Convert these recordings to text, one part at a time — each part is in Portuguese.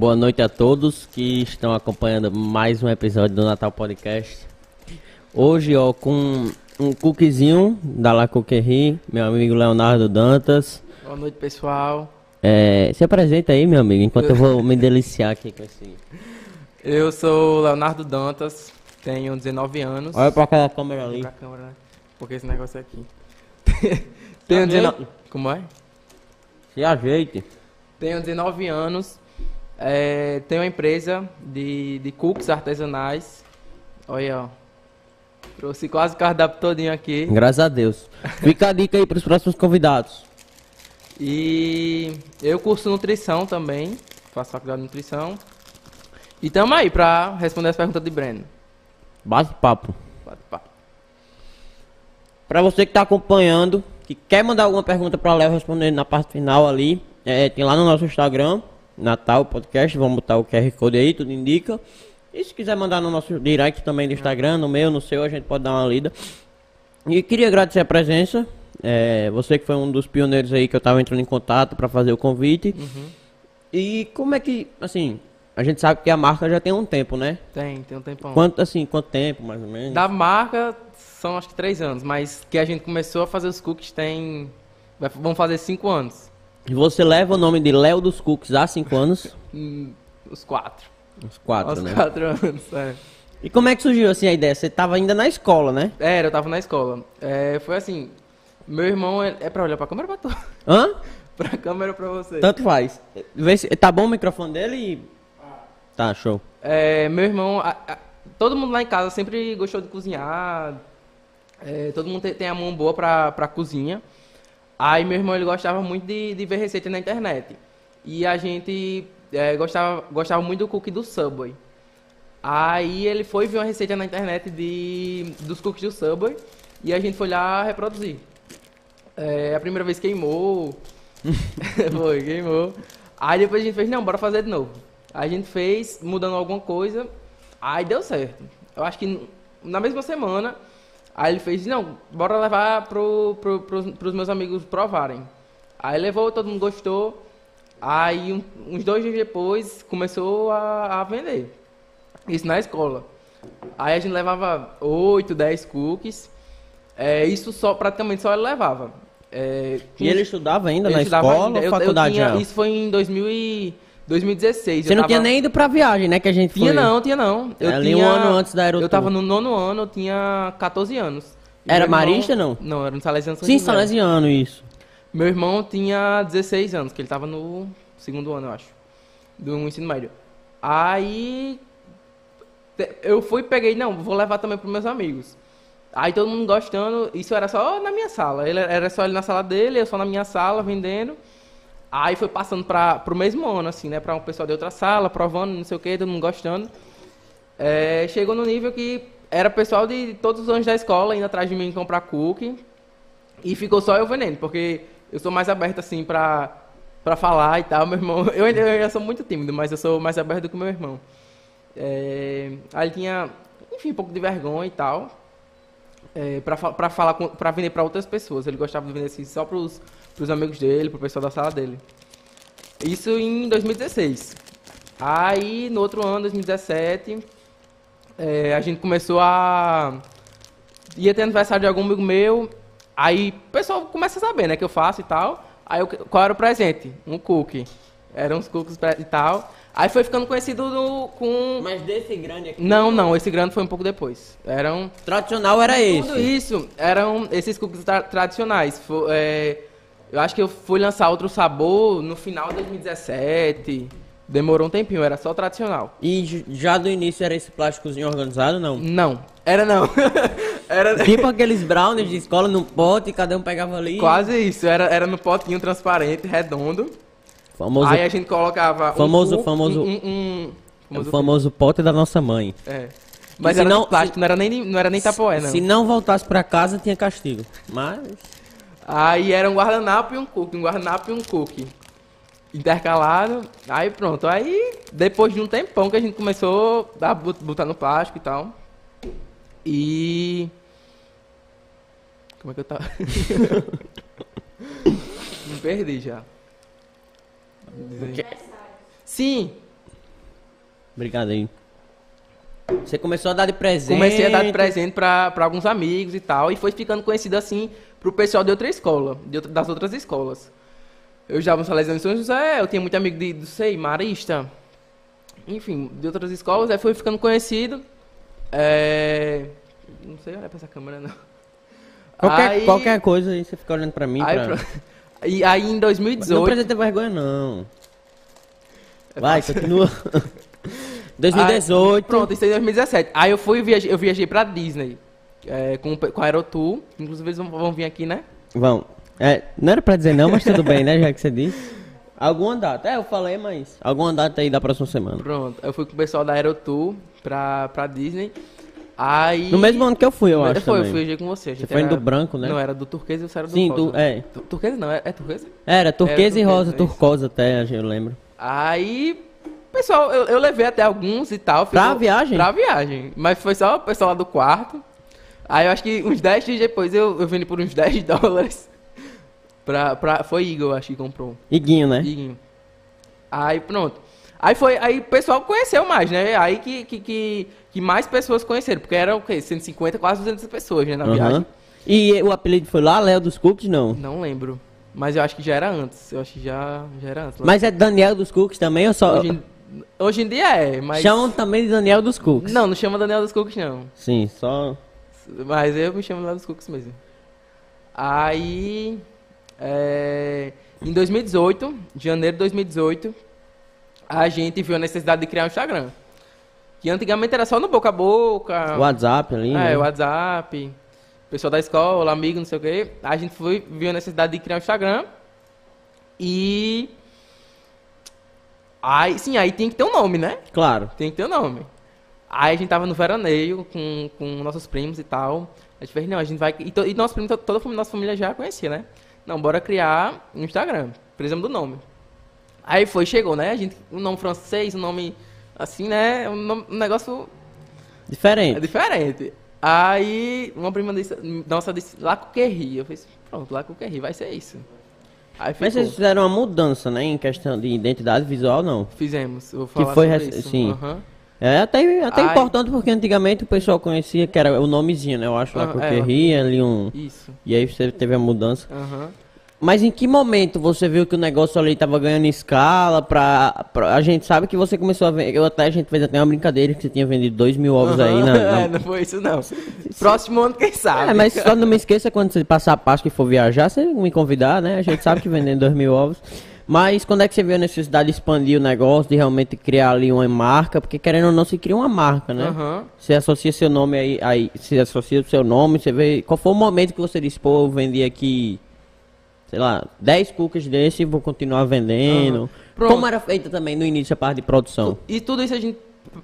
Boa noite a todos que estão acompanhando mais um episódio do Natal Podcast. Hoje, ó, com um cookiezinho da La Cookerie, meu amigo Leonardo Dantas. Boa noite, pessoal. É, se apresenta aí, meu amigo, enquanto eu vou me deliciar aqui com esse. Eu sou Leonardo Dantas, tenho 19 anos. Olha pra aquela câmera ali. Pra câmera, né? Porque esse negócio é aqui. tenho 19... Como é? Se ajeite. Tenho 19 anos. É, tenho uma empresa de, de cookies artesanais. Olha, ó. Trouxe quase o cardápio todinho aqui. Graças a Deus. Fica a dica aí pros próximos convidados. E eu curso nutrição também. Faço faculdade de nutrição. E tamo aí pra responder as perguntas de Breno. Bate papo. Bate papo. Pra você que tá acompanhando, que quer mandar alguma pergunta pra Léo responder na parte final ali, é, tem lá no nosso Instagram, Natal Podcast, vamos botar o QR Code aí, tudo indica. E se quiser mandar no nosso direct também do Instagram, no meu, no seu, a gente pode dar uma lida. E queria agradecer a presença. É, você que foi um dos pioneiros aí que eu tava entrando em contato para fazer o convite. Uhum. E como é que, assim, a gente sabe que a marca já tem um tempo, né? Tem, tem um tempão. Quanto, assim, quanto tempo, mais ou menos? Da marca são acho que três anos, mas que a gente começou a fazer os cookies tem. Vão fazer cinco anos. E você leva o nome de Léo dos Cooks há cinco anos? Hum, Os quatro. Uns quatro, Os né? quatro anos, é. E como é que surgiu assim a ideia? Você tava ainda na escola, né? Era, eu tava na escola. É, foi assim. Meu irmão é, é pra olhar pra câmera ou pra tu? Hã? pra câmera ou pra você? Tanto faz. Vê se, tá bom o microfone dele? e- Tá, show. É, meu irmão, a- a- todo mundo lá em casa sempre gostou de cozinhar. É, todo mundo tem, tem a mão boa pra, pra cozinha. Aí meu irmão ele gostava muito de, de ver receita na internet. E a gente é, gostava, gostava muito do cookie do Subway. Aí ele foi ver uma receita na internet de, dos cookies do Subway e a gente foi lá reproduzir. É, a primeira vez queimou. foi, queimou. Aí depois a gente fez, não, bora fazer de novo. A gente fez, mudando alguma coisa, aí deu certo. Eu acho que na mesma semana, aí ele fez, não, bora levar pro, pro, pros, pros meus amigos provarem. Aí levou, todo mundo gostou. Aí um- uns dois dias depois começou a, a vender. Isso na escola. Aí a gente levava 8, 10 cookies. É, isso só praticamente só ele levava. É, E ele estudava ainda eu na estudava escola ainda. ou Eu- eu faculdade tinha- já? Isso foi em 2000 e 2016. Você não tava- tinha nem ido pra viagem, né? Que a gente Tinha foi. não, tinha não. Eu Ali um tinha- ano antes da Aerotour. Eu tava no nono ano, eu tinha 14 anos. E Era meu irmão- marista, não? Não, era no Salesiano São Sim, José. salesiano, isso. Meu irmão tinha 16 anos, que ele tava no segundo ano, eu acho, do ensino médio. Aí eu fui e peguei, não, vou levar também pros meus amigos. Aí todo mundo gostando, isso era só na minha sala. Ele era só ele na sala dele, eu só na minha sala vendendo. Aí foi passando para pro mesmo ano, assim, né? Pra um pessoal de outra sala, provando, não sei o que, todo mundo gostando. É, chegou no nível que era pessoal de todos os anos da escola indo atrás de mim comprar cookie. E ficou só eu vendendo, porque eu sou mais aberto, assim, pra, pra falar e tal. Meu irmão, eu ainda, eu sou muito tímido, mas eu sou mais aberto do que meu irmão. É, aí tinha, enfim, um pouco de vergonha e tal. É, pra falar, pra vender pra outras pessoas. Ele gostava de vender assim, só pros, pros amigos dele, pro pessoal da sala dele. Isso em 2016. Aí, no outro ano, 2017, é, a gente começou a... Ia ter aniversário de algum amigo meu, aí o pessoal começa a saber, né, que eu faço e tal. Aí, eu- qual era o presente? Um cookie. Eram uns cookies pre- e tal. Aí foi ficando conhecido no- com... Mas desse grande aqui. Não, não, esse grande foi um pouco depois. Eram... Tradicional era Tudo esse. isso eram esses cookies tra- tradicionais. É, eu acho que eu fui lançar outro sabor no final de 2017. Demorou um tempinho, era só tradicional. E já do início era esse plásticozinho organizado, não? Não, era não. era Tipo aqueles brownies de escola num pote, cada um pegava ali. quase isso. Era, era no potinho transparente, redondo. Famoso, Aí a gente colocava. um Famoso- cookie- famoso- Um, um, um- o famoso famoso pote da nossa mãe. É. Mas se era não- plástico, não era nem, não era nem tapoé, não. Se não voltasse pra casa, tinha castigo. Mas. Aí era um guardanapo e um cookie, um guardanapo e um cookie. Intercalado. Aí pronto. Aí, depois de um tempão que a gente começou a bot- botar no plástico e tal. E. Como é que eu tava? Me perdi já. Aí. Sim, Obrigado aí. Você começou a dar de presente. Comecei a dar de presente pra, pra alguns amigos e tal, e foi ficando conhecido assim pro pessoal de outra escola, de outra- das outras escolas. Eu estava no Salesiano em São José, eu tinha muito amigo de, não sei, Marista, enfim, de outras escolas, aí foi ficando conhecido. É... Não sei olhar pra essa câmera, não. Qualquer, Aí- qualquer coisa aí, você fica olhando pra mim. Aí, pra... pro- e aí em Não 2018... precisa ter vergonha, não. É Vai, continua. 2018. Aí, pronto, isso aí em 2017. Aí eu fui, viajei, eu viajei pra Disney. é, com, com a Aerotour. Inclusive eles vão, vão vir aqui, né? Vão. É, não era pra dizer não, mas tudo bem, né? Já que você disse. Alguma data? É, eu falei, mas. Alguma data aí da próxima semana. Pronto. Eu fui com o pessoal da Aerotour pra, pra Disney. Aí. No mesmo ano que eu fui, eu acho. Foi, eu também. fui viajei com você. A Você foi era- do branco, né? Não, era do turquesa e você era do Sim, rosa. é. Tu- Turquesa não, é, é turquesa? Era turquesa e turquesa, rosa, isso. turcosa até, eu lembro. Aí. Pessoal, eu, eu levei até alguns e tal. Pra ficou- viagem? Pra viagem. Mas foi só o pessoal lá do quarto. Aí eu acho que uns 10 dias depois eu, eu vendi por uns 10 dólares. Pra, pra, foi Igor, acho que comprou. Iguinho, né? Iguinho. Aí pronto. Aí foi, aí o pessoal conheceu mais, né? Aí que, que, que, que mais pessoas conheceram, porque era o quê? 150, quase 200 pessoas, né, na Aham. viagem. E o apelido foi lá, Léo dos Cookies, não? Não lembro. Mas eu acho que já era antes. Eu acho que já, já era antes. Mas é Daniel dos Cookies também ou só. hoje, em, hoje em dia é, mas. Chamam também de Daniel dos Cookies. Não, não chama Daniel dos Cookies, não. Sim, só. Mas eu me chamo Daniel dos Cookies mesmo. Aí. é, em 2018, janeiro de 2018, a gente viu a necessidade de criar um Instagram. Que antigamente era só no boca a boca. WhatsApp ali. É, né? WhatsApp, pessoal da escola, amigo, não sei o quê. A gente foi, viu a necessidade de criar um Instagram. E. Aí, sim, aí tem que ter um nome, né? Claro. Tem que ter um nome. Aí a gente tava no veraneio com, com nossos primos e tal. A gente fez, não, a gente vai. E, to, e nosso primo, to- toda a família- nossa família já conhecia, né? Não, bora criar um Instagram. Precisamos do nome. Aí foi, chegou, né? A gente, um nome francês, um nome assim, né? Um, nome- um negócio é Diferente. diferente. Aí uma prima disse, nossa disse Lacoquerri. Eu fiz, pronto, Lacoquerri, vai ser isso. Aí Mas ficou. vocês fizeram uma mudança, né? Em questão de identidade visual, não. Fizemos. Eu vou falar foi sobre isso. sim. Aham. É até, até Ai. importante porque antigamente o pessoal conhecia que era o nomezinho, né? Eu acho lá Ah, que eu é. queria ali um. Isso. E aí você teve a mudança. Aham. Mas em que momento você viu que o negócio ali tava ganhando escala pra, pra- A gente sabe que você começou a vender. Eu até a gente fez até uma brincadeira que você tinha vendido dois mil ovos aí na. na- É, não foi isso não. Próximo ano, quem sabe? É, mas só não me esqueça quando você passar a Páscoa e for viajar, você me convidar, né? A gente sabe que vendendo dois mil ovos. Mas quando é que você viu a necessidade de expandir o negócio, de realmente criar ali uma marca? Porque querendo ou não, se cria uma marca, né? Aham. Você associa seu nome aí, aí, você associa o seu nome, você vê. Qual foi o momento que você disse, pô, eu vendi aqui, sei lá, 10 cookies desse e vou continuar vendendo. Pronto. Como era feita também no início a parte de produção? E tudo isso a gente.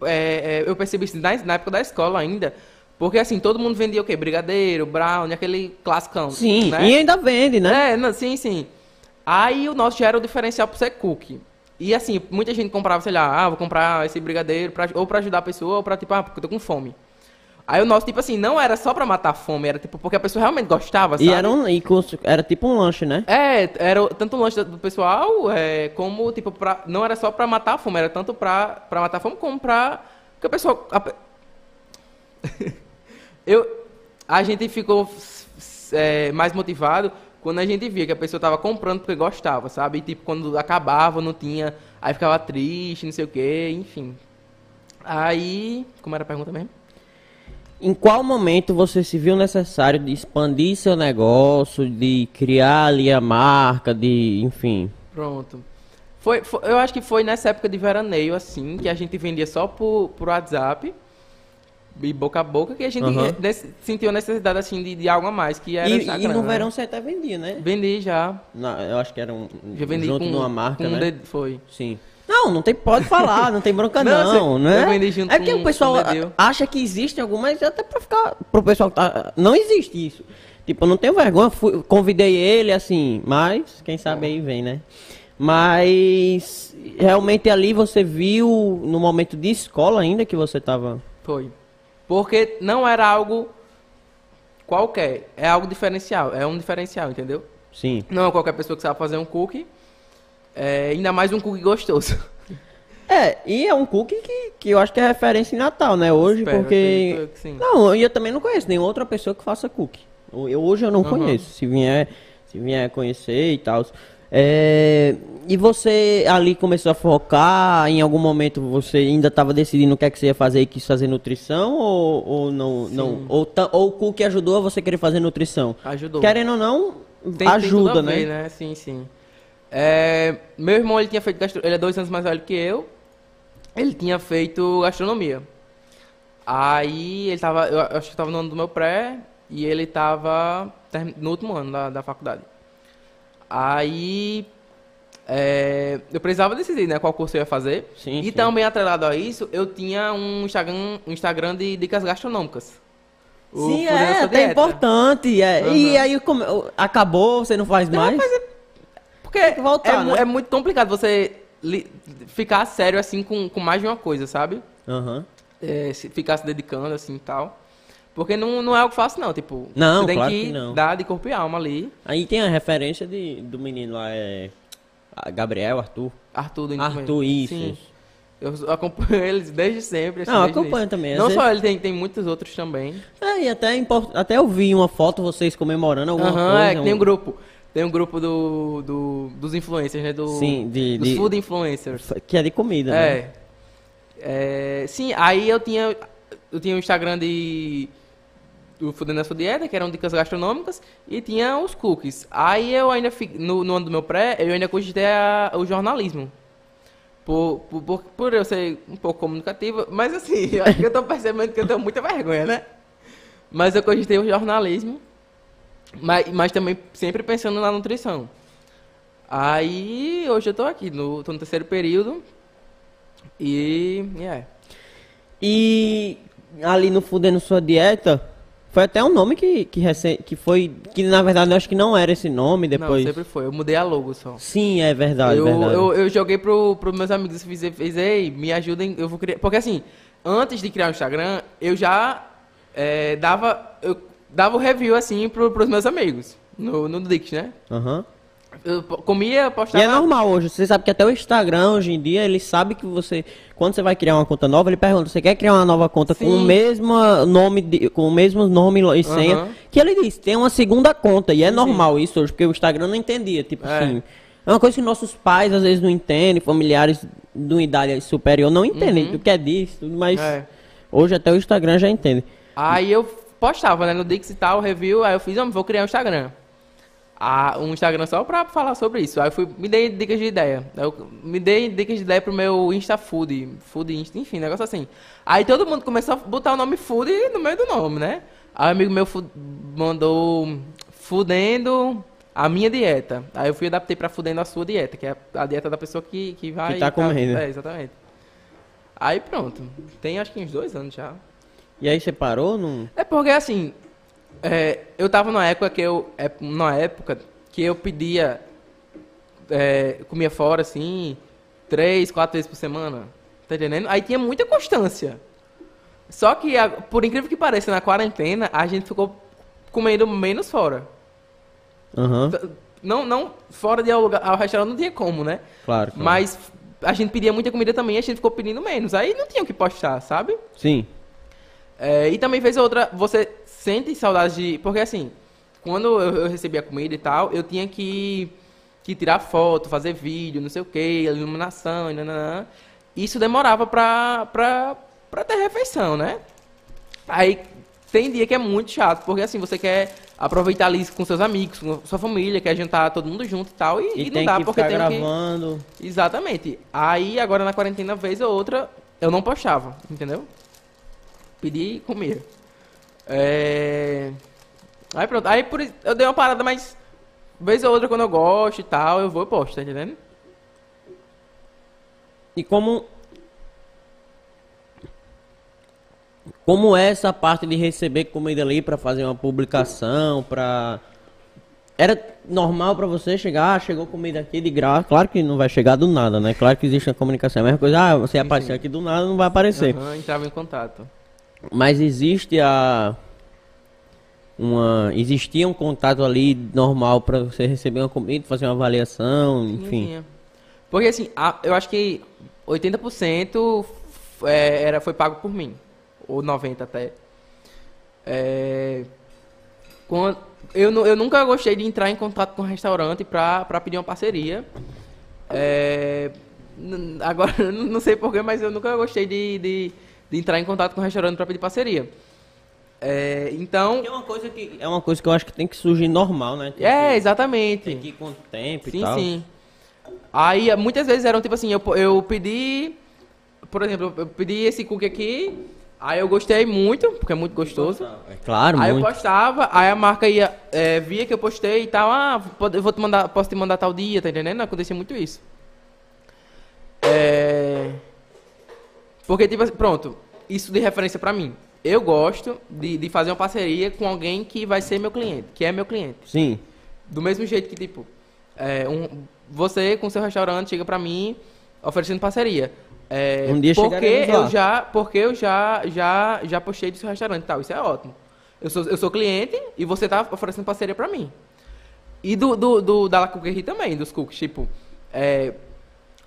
é, é, eu percebi isso na, na época da escola ainda. Porque assim, todo mundo vendia o quê? Brigadeiro, brownie, aquele classicão. Sim, né? e ainda vende, né? É, não, sim, sim. Aí o nosso já era o diferencial pro ser cookie. E assim, muita gente comprava, sei lá, ah, vou comprar esse brigadeiro pra, ou pra ajudar a pessoa ou pra tipo, ah, porque eu tô com fome. Aí o nosso, tipo assim, não era só pra matar a fome, era tipo porque a pessoa realmente gostava, sabe? E era, um, e cons- era tipo um lanche, né? É, era tanto lanche do pessoal, é, como, tipo, pra, não era só pra matar a fome, era tanto pra, pra matar a fome como pra... Porque a pessoa... a Eu, a gente ficou é, mais motivado quando a gente via que a pessoa tava comprando porque gostava, sabe? E, tipo, quando acabava, não tinha... Aí ficava triste, não sei o quê, enfim. Aí... Como era a pergunta mesmo? Em qual momento você se viu necessário de expandir seu negócio, de criar ali a marca, de, enfim. Pronto. Foi, foi- eu acho que foi nessa época de veraneio, assim, que a gente vendia só por, por WhatsApp e boca a boca, que a gente eh, nece- sentiu a necessidade, assim, de, de algo a mais, que era E, e no né? verão você até vendia, né? Vendi já. Na- eu acho que era um Já vendi junto com, numa marca, com um né? dedo- Foi. Sim. Não, não tem, pode falar, não tem bronca Não, não, né? é porque com- o pessoal acha que existe algumas, até pra ficar, pro pessoal que tá, não existe isso. Tipo, eu não tenho vergonha, fui- convidei ele, assim, mas, quem sabe aí vem, né? Mas, realmente ali você viu, no momento de escola ainda, que você tava... Foi. Porque não era algo qualquer, é algo diferencial, é um diferencial, entendeu? Sim. Não é qualquer pessoa que sabe fazer um cookie, é, ainda mais um cookie gostoso. É, e é um cookie que, que eu acho que é referência em Natal, né? Hoje, Espero, porque. sim. Não, e eu também não conheço nenhuma outra pessoa que faça cookie. Eu, eu- hoje eu não Aham. conheço. Se vier, se vier conhecer e tal. É, e você ali começou a focar, em algum momento você ainda estava decidindo o que é que você ia fazer e quis fazer nutrição ou, ou não, não ou, ou o cookie ajudou a você querer fazer nutrição? Ajudou. Querendo ou não, Tem- tem ajuda, a né? ver, né? Sim, sim. É, meu irmão, ele tinha feito gastro... Ele é dois anos mais velho que eu. Ele tinha feito gastronomia. Aí ele tava... Eu acho que tava no ano do meu pré. E ele tava term- no último ano da, da faculdade. Aí... é, eu precisava decidir, né? Qual curso eu ia fazer. Sim, e sim. também atrelado a isso, eu tinha um Instagram, um Instagram de dicas gastronômicas. O Sim, é, até Dieta. importante. é. E Aham. aí como, acabou, você não faz mais? Porque que voltar, é, né? é muito complicado você li- ficar sério assim com, com mais de uma coisa, sabe? Aham. É, se ficar se dedicando assim e tal. Porque não, não é algo fácil, não. Tipo, Não, você tem claro que, que não. dar de corpo e alma ali. Aí tem a referência de, do menino lá, é. Gabriel, Arthur. Arthur do Arthur, isso. Sim. Eu acompanho eles desde sempre. Assim, Não, desde acompanho início. também, Não vezes- só ele, tem, tem muitos outros também. É, e até, é import- até eu vi uma foto vocês comemorando alguma Aham, coisa. é que tem um um- grupo. Tem um grupo do, do, dos influencers, né? Do, Sim, de- dos de- food influencers. Que é de comida, né? É. É, Sim, aí eu tinha eu tinha o Instagram de do Fudendo Sua Dieta, que eram dicas gastronômicas, e tinha os cookies. Aí eu ainda no, no ano do meu pré, eu ainda cogitei a- o jornalismo. Por, por, por, por eu ser um pouco comunicativa, mas assim, eu acho que eu tô percebendo que eu tenho muita vergonha, né? Mas eu cogitei o jornalismo, mas, mas também sempre pensando na nutrição. Aí hoje eu tô aqui, no, tô no terceiro período, e é. E ali no Fudendo Sua Dieta, foi até um nome que, que, recen- que foi. Que na verdade eu acho que não era esse nome depois. Não, sempre foi. Eu mudei a logo só. Sim, é verdade, eu, verdade. eu, eu joguei pro, pros meus amigos e fiz, fiz, ei, me ajudem, eu vou criar. Porque assim, antes de criar o Instagram, eu já é, dava. Eu dava o review assim pro, pros meus amigos. No, no Dix, né? Aham. Eu po- comia, E postava. é normal hoje, você sabe que até o Instagram hoje em dia, ele sabe que você, quando você vai criar uma conta nova, ele pergunta, você quer criar uma nova conta com o Sim. mesmo nome, de- com o mesmo nome e senha, Aham. que ele diz, tem uma segunda conta, e é Sim, normal isso hoje, porque o Instagram não entendia, tipo É. assim, é uma coisa que nossos pais às vezes não entendem, familiares de uma idade superior não entendem o que é disso, tudo, mas É. hoje até o Instagram já entende. Aí eu postava, né, no Dix e tal, review, aí eu fiz, "Homem, vou criar um Instagram. Ah, um Instagram só pra falar sobre isso. Aí eu fui, me dei dicas de ideia. Eu me dei dicas de ideia pro meu Insta Food, Food Insta, enfim, negócio assim. Aí todo mundo começou a botar o nome Food no meio do nome, né? Aí um amigo meu mandou Fudendo a minha dieta. Aí eu fui adaptei pra Fudendo a sua dieta, que é a dieta da pessoa que, que vai... Que tá comendo. É, exatamente. Aí pronto. Tem acho que uns dois anos já. E aí você parou? Não... É porque assim, é, eu tava numa época que eu. É, numa época que eu pedia. é, comia fora assim, três, quatro vezes por semana. Tá entendendo? Aí tinha muita constância. Só que, a- por incrível que pareça, na quarentena a gente ficou comendo menos fora. T- Não, não fora de ao, lugar, ao restaurante não tinha como, né? claro, claro. Mas a gente pedia muita comida também a gente ficou pedindo menos. Aí não tinha o que postar, sabe? Sim, É, e também fez outra. Você sente saudade de. Porque assim, quando eu, eu recebia comida e tal, eu tinha que, que tirar foto, fazer vídeo, não sei o que, iluminação, e nananã. Isso demorava pra, pra, pra ter refeição, né? Aí tem dia que é muito chato, porque assim, você quer aproveitar ali com seus amigos, com sua família, quer jantar todo mundo junto e tal, e, e, e não dá que porque tem que. gravando... Exatamente. Aí agora na quarentena, vez ou outra, eu não postava, entendeu? Pedi e comia. É... Aí pronto. Aí por eu dei uma parada, mas vez ou outra quando eu gosto e tal, eu vou e posto, tá entendendo? E como. Como é essa parte de receber comida ali pra fazer uma publicação, pra. Era normal pra você chegar, ah, chegou comida aqui de graça. Claro que não vai chegar do nada, né? Claro que existe a comunicação. É a mesma coisa, ah, você aparecer aqui do nada, não vai aparecer. Aham, entrava em contato. Mas existe a. Uma. Existia um contato ali normal pra você receber uma comida, fazer uma avaliação, enfim. Tinha. Porque assim, a- eu acho que 80% f- é, era, foi pago por mim. Ou 90% até. É, quando, eu, eu nunca gostei de entrar em contato com o restaurante pra, pra pedir uma parceria. É, agora, eu não sei porquê, mas eu nunca gostei de, de, de entrar em contato com o restaurante pra pedir parceria. É, então, É uma coisa que é uma coisa que eu acho que tem que surgir normal, né? Tem é, que, exatamente. tem que ir com o tempo Sim, e tal. sim. Aí, muitas vezes eram tipo assim, eu, eu pedi, por exemplo, eu pedi esse cookie aqui, aí eu gostei muito, porque é muito gostoso. É claro, Aí muito. eu postava, aí a marca ia, é, via que eu postei e tal, ah, pode- vou te mandar, posso te mandar tal dia, tá entendendo? Acontecia muito isso. É... Porque, tipo assim, pronto, isso de referência pra mim. Eu gosto de, de fazer uma parceria com alguém que vai ser meu cliente, que é meu cliente. Sim. Do mesmo jeito que, tipo, é, um- você com seu restaurante chega pra mim oferecendo parceria. É, Um dia porque eu já Porque eu já, já, já postei do seu restaurante e tal. Isso é ótimo. Eu sou, eu sou cliente e você tá oferecendo parceria pra mim. E do, do, do da La Cookery também, dos cookies. Tipo, é,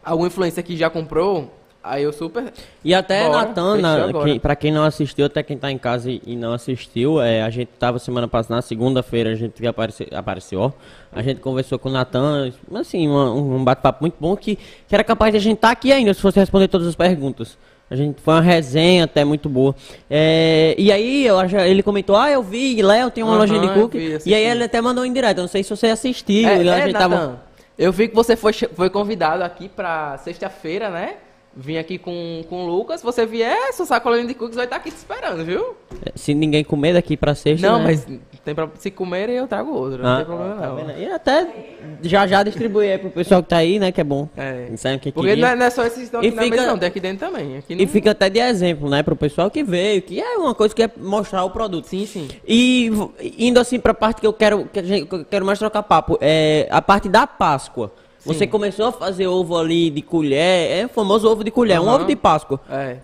algum influencer que já comprou, aí eu super... E até Bora, Natan, fechou na- agora. quem, pra quem não assistiu, até quem tá em casa e, e não assistiu, é, a gente tava semana passada, na segunda-feira, a gente apareceu, apareceu, ó. A gente conversou com o Natan, assim, uma- um bate-papo muito bom que, que era capaz de a gente estar aqui ainda, se fosse responder todas as perguntas. A gente foi uma resenha até muito boa. É, e aí eu ele comentou, ah, eu vi, Léo tem uma Aham, lojinha de cookie. vi, e aí ele até mandou em direto, eu não sei se você assistiu. É, é, Nathan, tava- eu vi que você foi, foi convidado aqui pra sexta-feira, né? Vim aqui com, com o Lucas. Você vier, seu sacolinho de cookies vai estar aqui te esperando, viu? Se ninguém comer daqui pra sexta. não, né? mas tem pra, se comerem eu trago outro, não Ah, tem problema tá não. vendo? E até já já distribui aí pro pessoal que tá aí, né? Que é bom. É. Sabe o que Porque não é, não é só esses que estão E aqui na fica- mesa, não. Tem aqui dentro também. Aqui não... E fica até de exemplo, né? Pro pessoal que veio, que é uma coisa que é mostrar o produto. Sim, sim. E indo assim pra parte que eu quero, que a gente- que eu quero mais trocar papo, é a parte da Páscoa. Você começou a fazer ovo ali de colher, é o famoso ovo de colher, um Aham. ovo de Páscoa. É.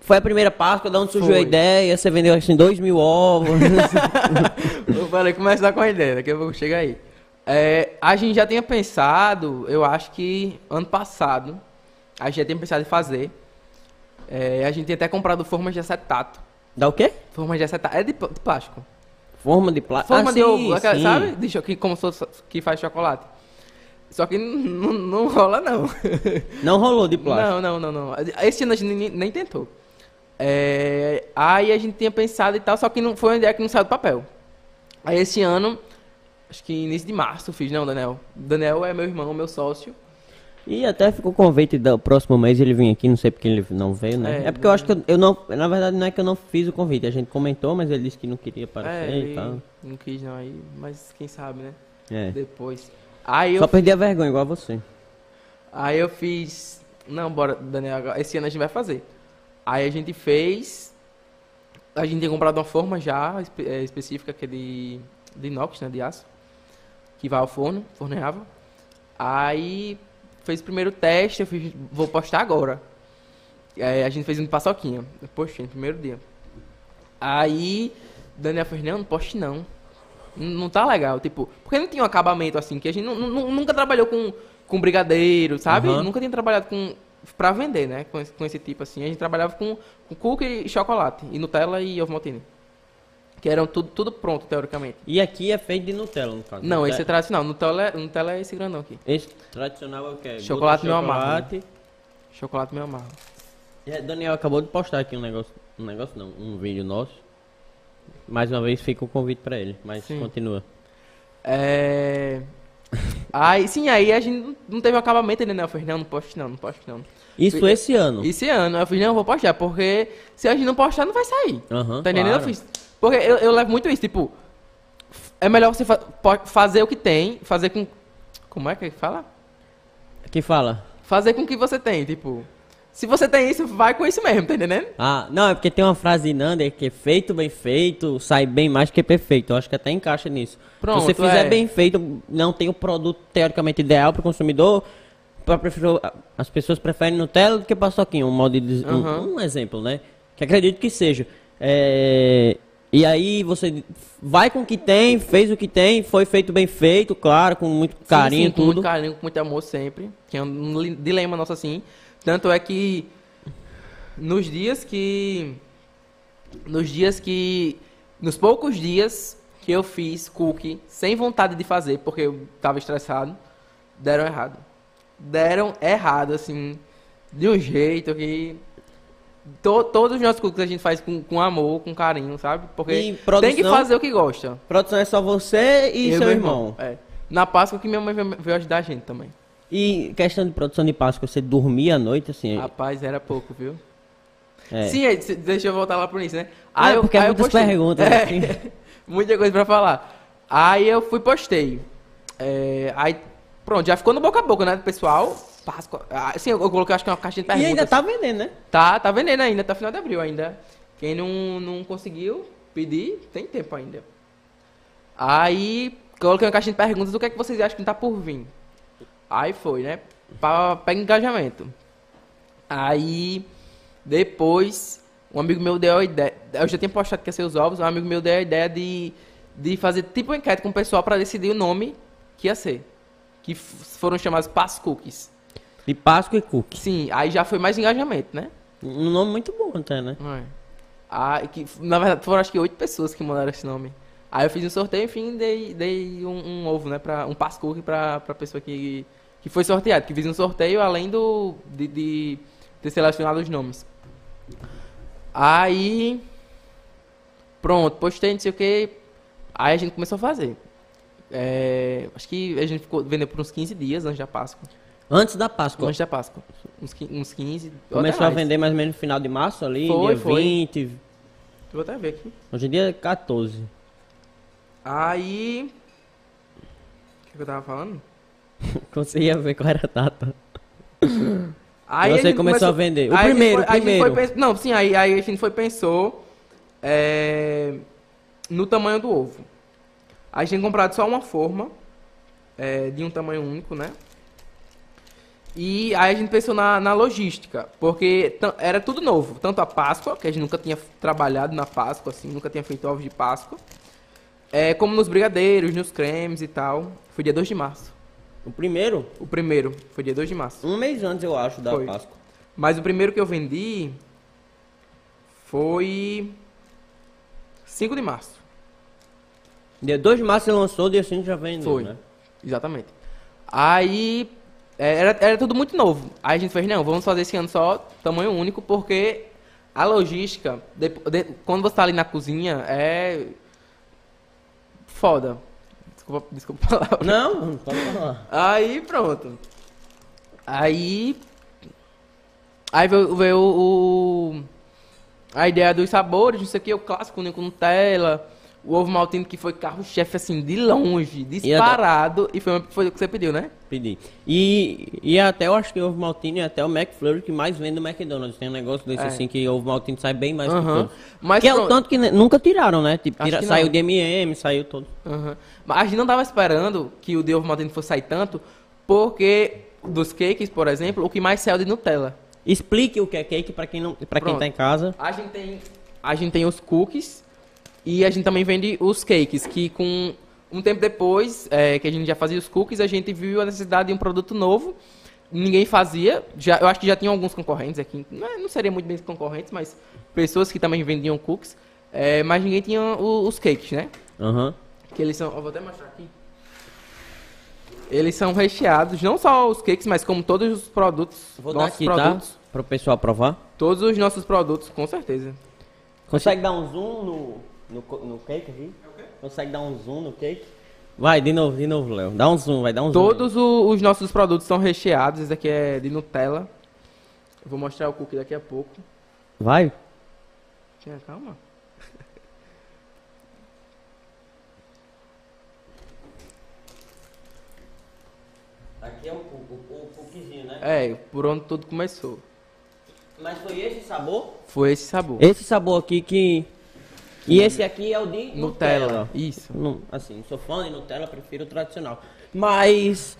Foi a primeira Páscoa, da onde surgiu a Foi. ideia, você vendeu assim dois mil ovos. eu falei, começar com a ideia, daqui a pouco chega aí. É, a gente já tinha pensado, eu acho que ano passado, a gente já tinha pensado em fazer. É, a gente tinha até comprado formas de acetato. Dá o quê? Formas de acetato. É de, de plástico. Forma de plástico. Forma ah, de sim, ovo, sim. sabe? De que, como fosse- que faz chocolate. Só que não rola, não. Não rolou de plástico. Não, não, não, não. Esse ano a gente nem, nem tentou. É, aí a gente tinha pensado e tal, só que não foi uma ideia que não saiu do papel. Aí esse ano, acho que início de março eu fiz, não, Daniel. Daniel é meu irmão, meu sócio. E até ficou convite do próximo mês ele vir aqui, não sei porque ele não veio, né? É, É, porque eu acho que eu, eu não. Na verdade, não é que eu não fiz o convite, a gente comentou, mas ele disse que não queria aparecer é, e tal. não quis não aí, mas quem sabe, né? É. Depois. Aí Só perdi a vergonha, igual a você. aí eu fiz, não, bora, Daniel, esse ano a gente vai fazer. Aí a gente fez, a gente tinha comprado uma forma já espe- é, específica que é de, de inox, né, de aço, que vai ao forno, forneável. Aí fez o primeiro teste, eu fiz, vou postar agora. Aí a gente fez um paçoquinha, eu postei no primeiro dia. Aí Daniel fez, não, não poste não. Não, não tá legal, tipo, porque não tinha um acabamento assim, que a gente nu- nu- nunca trabalhou com, com brigadeiro, sabe? Aham. Nunca tinha trabalhado com, pra vender, né? Com esse, com esse tipo assim. A gente trabalhava com, com cookie e chocolate, e Nutella e ovo maltine. Que eram tudo, tudo pronto, teoricamente. E aqui é feito de Nutella, no caso. Não, né? esse é tradicional. Nutella, é- Nutella é esse grandão aqui. Esse tradicional é o que? é? Chocolate meu amargo, chocolate. Chocolate meio amargo. Daniel acabou de postar aqui um negócio. Um negócio não, um vídeo nosso. Mais uma vez fica o convite pra ele, mas Sim. continua. É... Aí, sim, aí a gente não- teve um acabamento ainda, né? Eu falei, não, não poste não, não poste não. Isso Fui- esse ano. Esse ano, eu fiz, não, eu vou postar, porque se a gente não postar, não vai sair. Aham, tá entendendo? claro. Eu fiz. Porque eu, eu levo muito isso, tipo, é melhor você fa- fazer o que tem, fazer com. Como é que fala? Que fala? Fazer com o que você tem, tipo. Se você tem isso, vai com isso mesmo, tá entendendo? Ah, não, é porque tem uma frase de Nander que é feito bem feito, sai bem mais que perfeito. Eu acho que até encaixa nisso. Pronto, Se você fizer é. bem feito, não tem o produto teoricamente ideal para o consumidor. pra prefer- As pessoas preferem Nutella do que paçoquinha, um modo de dizer- um- um, exemplo, né? Que acredito que seja. É, E aí você vai com o que tem, fez o que tem, foi feito bem feito, claro, com muito carinho, sim, sim, com tudo. muito carinho, com muito amor sempre. Que é um dilema nosso assim. Tanto é que nos dias que. Nos dias que. Nos poucos dias que eu fiz cookie sem vontade de fazer, porque eu tava estressado, deram errado. Deram errado, assim, de um jeito que. to- todos os nossos cookies a gente faz com, com amor, com carinho, sabe? Porque E tem que produção? fazer o que gosta. Produção é só você e Eu seu meu irmão. É. Na Páscoa que minha mãe veio, veio ajudar a gente também. E questão de produção de Páscoa, você dormia à noite, assim? Rapaz, era pouco, viu? é. Sim, é, deixa eu voltar lá pro início, né? Ah, eu- porque é eu muitas postei. perguntas, É, assim. muita coisa pra falar. Aí eu fui postei. É, aí, pronto, já ficou no boca a boca, né, do pessoal. Páscoa. Assim, eu, eu coloquei acho que uma caixinha de E perguntas. ainda tá vendendo, né? Tá, tá vendendo ainda, tá final de abril ainda. Quem não, não conseguiu pedir, tem tempo ainda. Aí, coloquei uma caixinha de perguntas, o que é que vocês acham que tá por vir? Aí foi, né? Pegar engajamento. Aí, depois, um amigo meu deu a ideia, eu já tinha postado que ia ser os ovos, um amigo meu deu a ideia de, de fazer tipo uma enquete com o pessoal pra decidir o nome que ia ser. Que foram chamados Pass Cookies. De Páscoa e cookie. Sim, aí já foi mais engajamento, né? Um nome muito bom até, né? É. Ah, que, na verdade, foram acho que oito pessoas que mandaram esse nome. Aí eu fiz um sorteio, enfim, dei, dei um, um ovo, né? Pra, um pass cookie pra, pra pessoa que, que foi sorteada. Que fiz um sorteio além do, de, de ter selecionado os nomes. Aí. Pronto, postei, não sei o que. Aí a gente começou a fazer. É, acho que a gente ficou vendendo por uns 15 dias antes da Páscoa. Antes da Páscoa. Antes da Páscoa. Uns, uns 15. ou Começou a vender mais ou menos no final de março ali, Foi, dia foi. 20. Vou até ver aqui. Hoje em dia é 14. Aí. O que eu tava falando? Você ia ver qual era a data. Aí Você gente começou a vender. O aí primeiro, foi- gente primeiro. foi não, sim, aí, aí a gente foi pensou é, no tamanho do ovo. A gente tinha comprado só uma forma é, de um tamanho único, né? E aí a gente pensou na, na logística, porque era tudo novo. Tanto a Páscoa, que a gente nunca tinha trabalhado na Páscoa, assim, nunca tinha feito ovos de Páscoa. É, como nos brigadeiros, nos cremes e tal. Foi dia 2 de março. O primeiro, O primeiro foi dia 2 de março. um mês antes, eu acho, da Foi. Páscoa. Mas o primeiro que eu vendi foi 5 de março. Dia 2 de março você lançou, dia 5 já vendeu, Foi. né? Exatamente. Aí é, era, era tudo muito novo. Aí a gente fez, não, vamos fazer esse ano só tamanho único, porque a logística, de- de- quando você tá ali na cozinha, é foda. Desculpa, desculpa a palavra. Não, pode falar. Aí pronto. Aí. Aí veio, veio o, a ideia dos sabores, não sei o que, o clássico né, com Nutella, o ovo maltino que foi carro-chefe assim, de longe, disparado, e foi, foi o que você pediu, né? Pedi. E, e até eu acho que o ovo maltine é até o McFlurry que mais vende no McDonald's. Tem um negócio desse É. assim que o ovo maltine sai bem mais que todos. Mas que é o tanto que nunca tiraram, né? Tipo, tira- saiu de M&M, saiu todo. Mas a gente não tava esperando que o de ovo maltino fosse sair tanto, porque dos cakes, por exemplo, o que mais saiu de Nutella. Explique o que é cake pra quem não, para quem tá em casa. A gente tem, a gente tem os cookies e a gente também vende os cakes, que com um tempo depois é, que a gente já fazia os cookies, a gente viu a necessidade de um produto novo. Ninguém fazia, já, eu acho que já tinha alguns concorrentes aqui, não, é- não seria muito bem concorrentes, mas pessoas que também vendiam cookies, é, mas ninguém tinha o- os cakes, né? Aham. Que eles são, eu vou até mostrar aqui. Eles são recheados, não só os cakes, mas como todos os produtos, Vou dar nossos aqui, produtos, tá? Para o pessoal provar. todos os nossos produtos, com certeza. Consegue dar um zoom no, no, no cake aqui? Consegue dar um zoom no cake? Vai, de novo, de novo, Léo. Dá um zoom, vai dar um zoom. Todos os nossos produtos são recheados. Esse aqui é de Nutella. Eu vou mostrar o cookie daqui a pouco. Vai. Tinha calma. Aqui é o, o, o cookiezinho, né? É, por onde tudo começou. Mas foi esse sabor? Foi esse sabor. Esse sabor aqui que... E esse aqui é o de Nutella. Nutella. Isso. Não, assim, sou fã de Nutella, prefiro o tradicional. Mas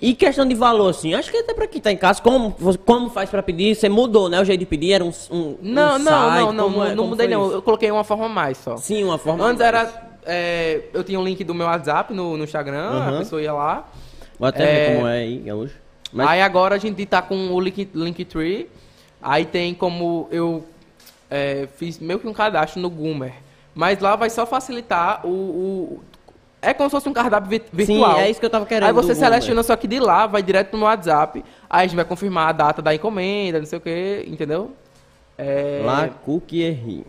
E questão de valor, assim, acho que até pra quem tá em casa, como, como faz pra pedir? Você mudou, né? O jeito de pedir era um. um Não, um não, site, não, não, como é- não como mudei não. isso? Eu coloquei uma forma a mais só. Sim, uma forma. Antes era. é, eu tinha um link do meu WhatsApp no, no Instagram, Aham. a pessoa ia lá. Vou até É. ver como é aí hoje. Mas Aí agora a gente tá com o link, Linktree. Aí tem como eu é, fiz meio que um cadastro no Goomer. Mas lá vai só facilitar o. o- é como se fosse um cardápio vi- virtual. Sim, é isso que eu tava querendo. Aí você seleciona só que de lá, vai direto meu WhatsApp. Aí a gente vai confirmar a data da encomenda, não sei o que, entendeu? É, Lá, Cookie RI.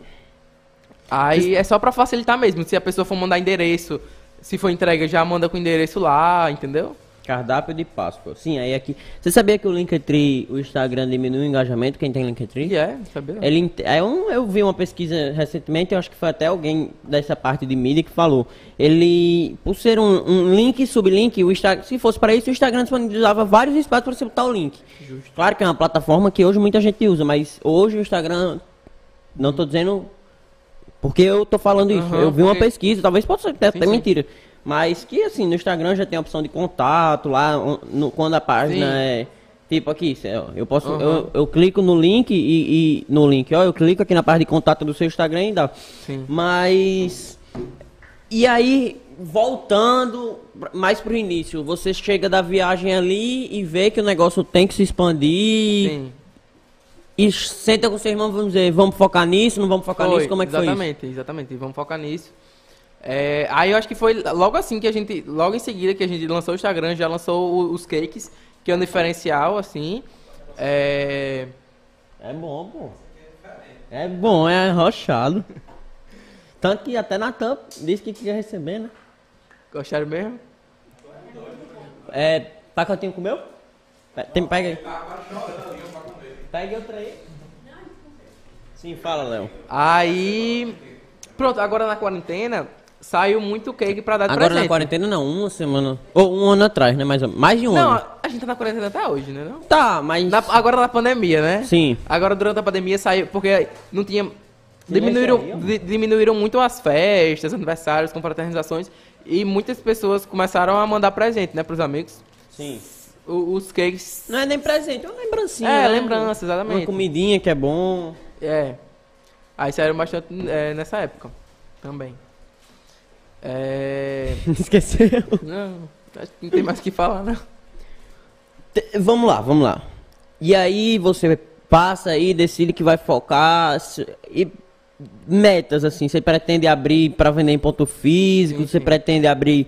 Aí é só pra facilitar mesmo. Se a pessoa for mandar endereço, se for entrega, já manda com o endereço lá, entendeu? Cardápio de Páscoa. Sim, aí aqui. Você sabia que o Linktree, o Instagram diminui o engajamento? Quem tem Linktree? É, sabia? Ele, ent- é um, eu vi uma pesquisa recentemente, eu acho que foi até alguém dessa parte de mídia que falou. Ele, por ser um, um link sublink, o Insta, se fosse para isso, o Instagram disponibilizava vários espaços para você botar o link. Justo. Claro que é uma plataforma que hoje muita gente usa, mas hoje o Instagram, não tô dizendo porque eu tô falando isso. Aham, eu vi uma pesquisa, talvez possa ser até, Sim, até sim. mentira. Mas que assim, no Instagram já tem a opção de contato lá, no- quando a página Sim. é. Tipo aqui, eu posso. Aham. Eu, eu clico no link e, e- No link, ó, eu clico aqui na parte de contato do seu Instagram e dá. Sim. Mas. E aí, voltando mais pro início, você chega da viagem ali e vê que o negócio tem que se expandir. Sim. E senta com seu irmão, vamos dizer, vamos focar nisso, não vamos focar Foi, nisso, como é que foi isso? exatamente, exatamente. Vamos focar nisso. É, aí eu acho que foi logo assim que a gente, logo em seguida que a gente lançou o Instagram, já lançou o- os cakes, que é um diferencial, assim. É, É bom, pô. É bom, é arrochado. Tanto que até Natan disse que queria receber, né? gostaram mesmo? É, pacotinho comeu? Tem, pega aí. Pega outra aí. Sim, fala, Léo. Aí, pronto, agora na quarentena, saiu muito cake pra dar Agora presente. na quarentena não, uma semana. Ou um ano atrás, né? Mais, mais de um Não, ano. a gente tá na quarentena até hoje, né? Não? Tá, mas. Na- agora na pandemia, né? Sim. Agora durante a pandemia saiu, porque não tinha. Diminuíram, di- diminuíram muito as festas, aniversários, confraternizações. E muitas pessoas começaram a mandar presente, né, pros amigos. Sim. O- os cakes. Não é nem presente, é uma lembrancinha. É, né? lembrança, Uma exatamente. comidinha que é bom. É. Aí saíram bastante é, nessa época também. É. Esqueceu. Não, acho que não tem mais o que falar? Te- Vamos lá, vamos lá. E aí você passa aí, decide que vai focar e metas assim, você pretende abrir para vender em ponto físico, Sim, você sim. pretende abrir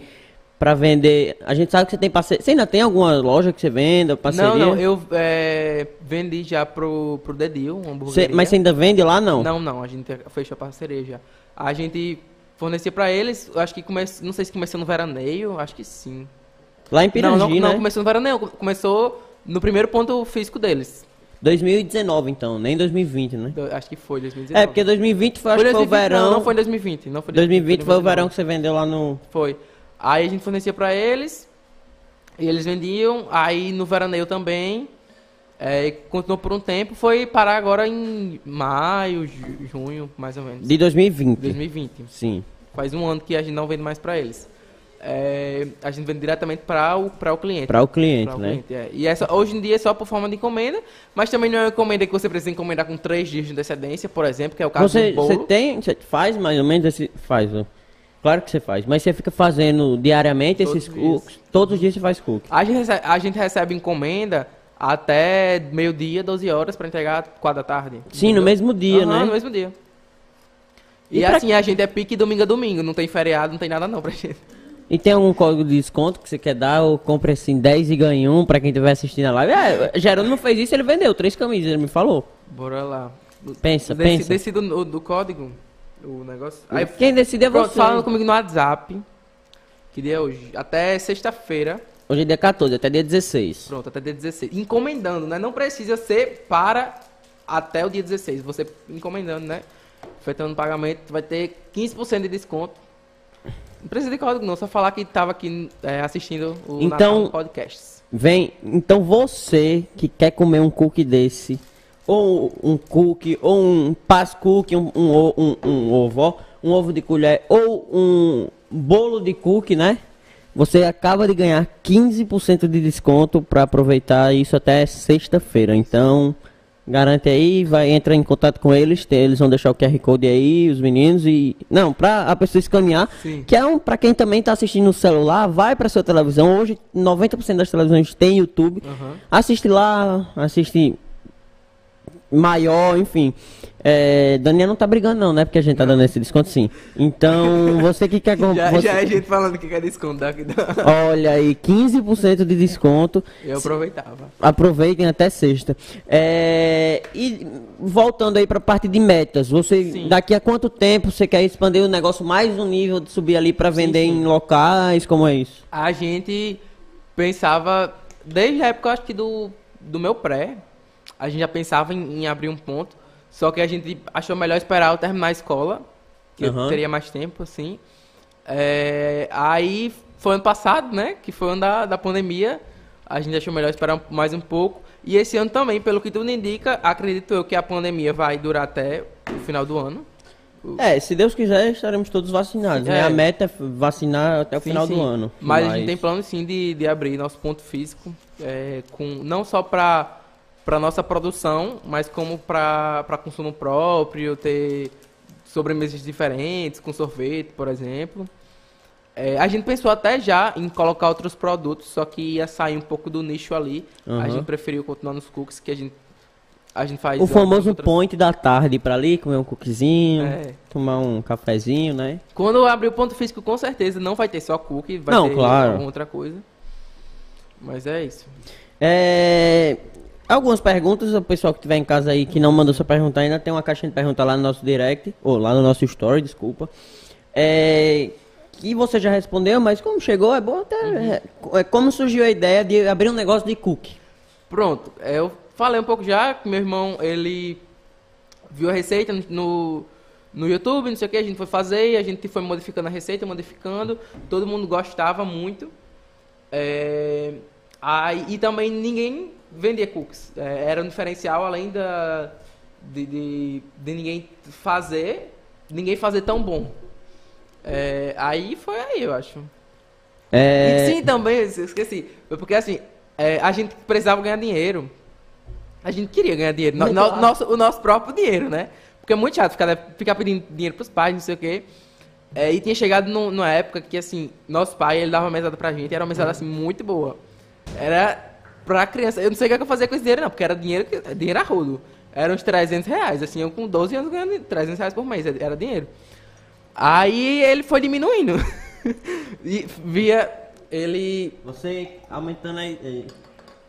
para vender. A gente sabe que você tem parceria. Você ainda tem alguma loja que você venda, parceria? Não, não, eu é, vendi já pro, pro Dedil, uma mas você ainda vende lá não? Não, não, a gente fechou a parceria já. A gente fornecia pra eles, acho que começou, não sei se começou no veraneio, acho que sim. Lá em Não, Pirangi, não, não né? começou no veraneio, começou no primeiro ponto físico deles. 2019 então, nem 2020, né? Do- acho que foi 2019. É, porque 2020 foi, acho Foi que foi o 2020, verão. Não, não foi em 2020. Não foi 2020 foi o 2019. verão que você vendeu lá no. Foi. Aí a gente fornecia pra eles, e eles vendiam, aí no veraneio também, é, e continuou por um tempo, foi parar agora em maio, ju- junho, mais ou menos. De 2020. 2020. Sim. Faz um ano que a gente não vende mais pra eles. É, a gente vende diretamente para o, pra o cliente. Para o cliente, Pra o né? cliente, é. E essa, hoje em dia é só por forma de encomenda, mas também não é uma encomenda que você precisa encomendar com três dias de antecedência, por exemplo, que é o caso Você, do bolo. você tem, você faz mais ou menos esse. Faz, ó. Claro que você faz, mas você fica fazendo diariamente Todos esses dias. cookies. Todos os dias você faz cookie. A, gente recebe, a gente recebe encomenda até meio-dia, 12 horas, para entregar 4 da tarde. Sim, no entendeu? mesmo dia, Aham, né? no mesmo dia. E E, assim, a gente é pique domingo a domingo, não tem feriado, não tem nada não pra gente. E tem algum código de desconto que você quer dar? Ou compra assim 10 e ganha um pra quem estiver assistindo a live? É, Geraldo não fez isso, ele vendeu três camisas, ele me falou. Bora lá. Pensa, Deci- pensa. Decida o do código, o negócio. Aí, Quem decide é você. falando comigo no WhatsApp. Que dia é hoje? Até sexta-feira. Hoje é dia 14, até dia 16. Pronto, até dia 16. Encomendando, né? Não precisa ser para até o dia 16. Você encomendando, né? Efetuando o pagamento, vai ter 15% de desconto. Não precisa de código, não. Só falar que estava aqui é, assistindo o Então- Natal Podcasts. Vem, então você que quer comer um cookie desse, ou um cookie, ou um pas cookie, um, um, um, um ovo, ó, um ovo de colher, ou um bolo de cookie, né? Você acaba de ganhar 15% de desconto para aproveitar isso até sexta-feira. Então, garante aí, vai entrar em contato com eles, eles vão deixar o QR Code aí, os meninos e não, para a pessoa escanear, Sim. que é um para quem também tá assistindo no celular, vai para sua televisão. Hoje 90% das televisões tem YouTube. Aham. Assiste lá, assiste maior, enfim. É, Daniel não tá brigando não, né? Porque a gente tá dando esse desconto sim. Então, você que quer comprar. Já, já é gente falando que quer desconto daqui. da- Olha aí, 15% de desconto. Eu aproveitava. Aproveitem até sexta. É, e voltando aí pra parte de metas, você Sim. daqui a quanto tempo você quer expandir o negócio mais um nível de subir ali pra vender sim. em locais? Como é isso? A gente pensava, desde a época acho que do, do meu pré, a gente já pensava em, em abrir um ponto, só que a gente achou melhor esperar eu terminar a escola, que Aham. eu teria mais tempo, assim. É, aí foi ano passado, né, que foi o ano da, da pandemia, a gente achou melhor esperar um- mais um pouco. E esse ano também, pelo que tudo indica, acredito eu que a pandemia vai durar até o final do ano. É, se Deus quiser, estaremos todos vacinados. né? É. A meta é vacinar até o Sim, final sim. do ano. Mas, a gente tem plano sim de, de abrir nosso ponto físico, é, com, não só para para nossa produção, mas como para consumo próprio, ter sobremesas diferentes, com sorvete, por exemplo. É, a gente pensou até já em colocar outros produtos, só que ia sair um pouco do nicho ali. A Aham. gente preferiu continuar nos cookies, que a gente, a gente faz... O famoso outras- point da tarde pra ali, comer um cookiezinho, É. tomar um cafezinho, né? Quando abrir o ponto físico, com certeza, não vai ter só cookie, vai Não, ter claro. alguma outra coisa. Mas é isso. É, Algumas perguntas, o pessoal que estiver em casa aí que não mandou sua pergunta ainda, tem uma caixinha de pergunta lá no nosso direct, ou lá no nosso story, desculpa. É, que você já respondeu, mas como chegou, é bom até. é, é, como surgiu a ideia de abrir um negócio de cookie? Pronto, é, eu falei um pouco já, que meu irmão, ele viu a receita no, no YouTube, não sei o que, a gente foi fazer, a gente foi modificando a receita, modificando, todo mundo gostava muito. É, aí, e também ninguém vendia cookies, é, era um diferencial além da, de, de, de ninguém fazer, ninguém fazer tão bom. É, aí foi aí, eu acho. É, E sim, também, esqueci. Porque assim, é, a gente precisava ganhar dinheiro. A gente queria ganhar dinheiro. No- no- nosso, o nosso próprio dinheiro, né? Porque é muito chato ficar, ficar pedindo dinheiro pros pais, não sei o quê. É, e tinha chegado num- numa época que, assim, nosso pai, ele dava uma mesada pra gente. Era uma mesada, assim, muito boa. Era pra criança. Eu não sei o que eu fazia com esse dinheiro, não. Porque era dinheiro, dinheiro a rodo. Era uns 300 reais. Assim, eu com 12 anos ganhando 300 reais por mês. Era dinheiro. Aí ele foi diminuindo. e via ele Você aumentando a, eh,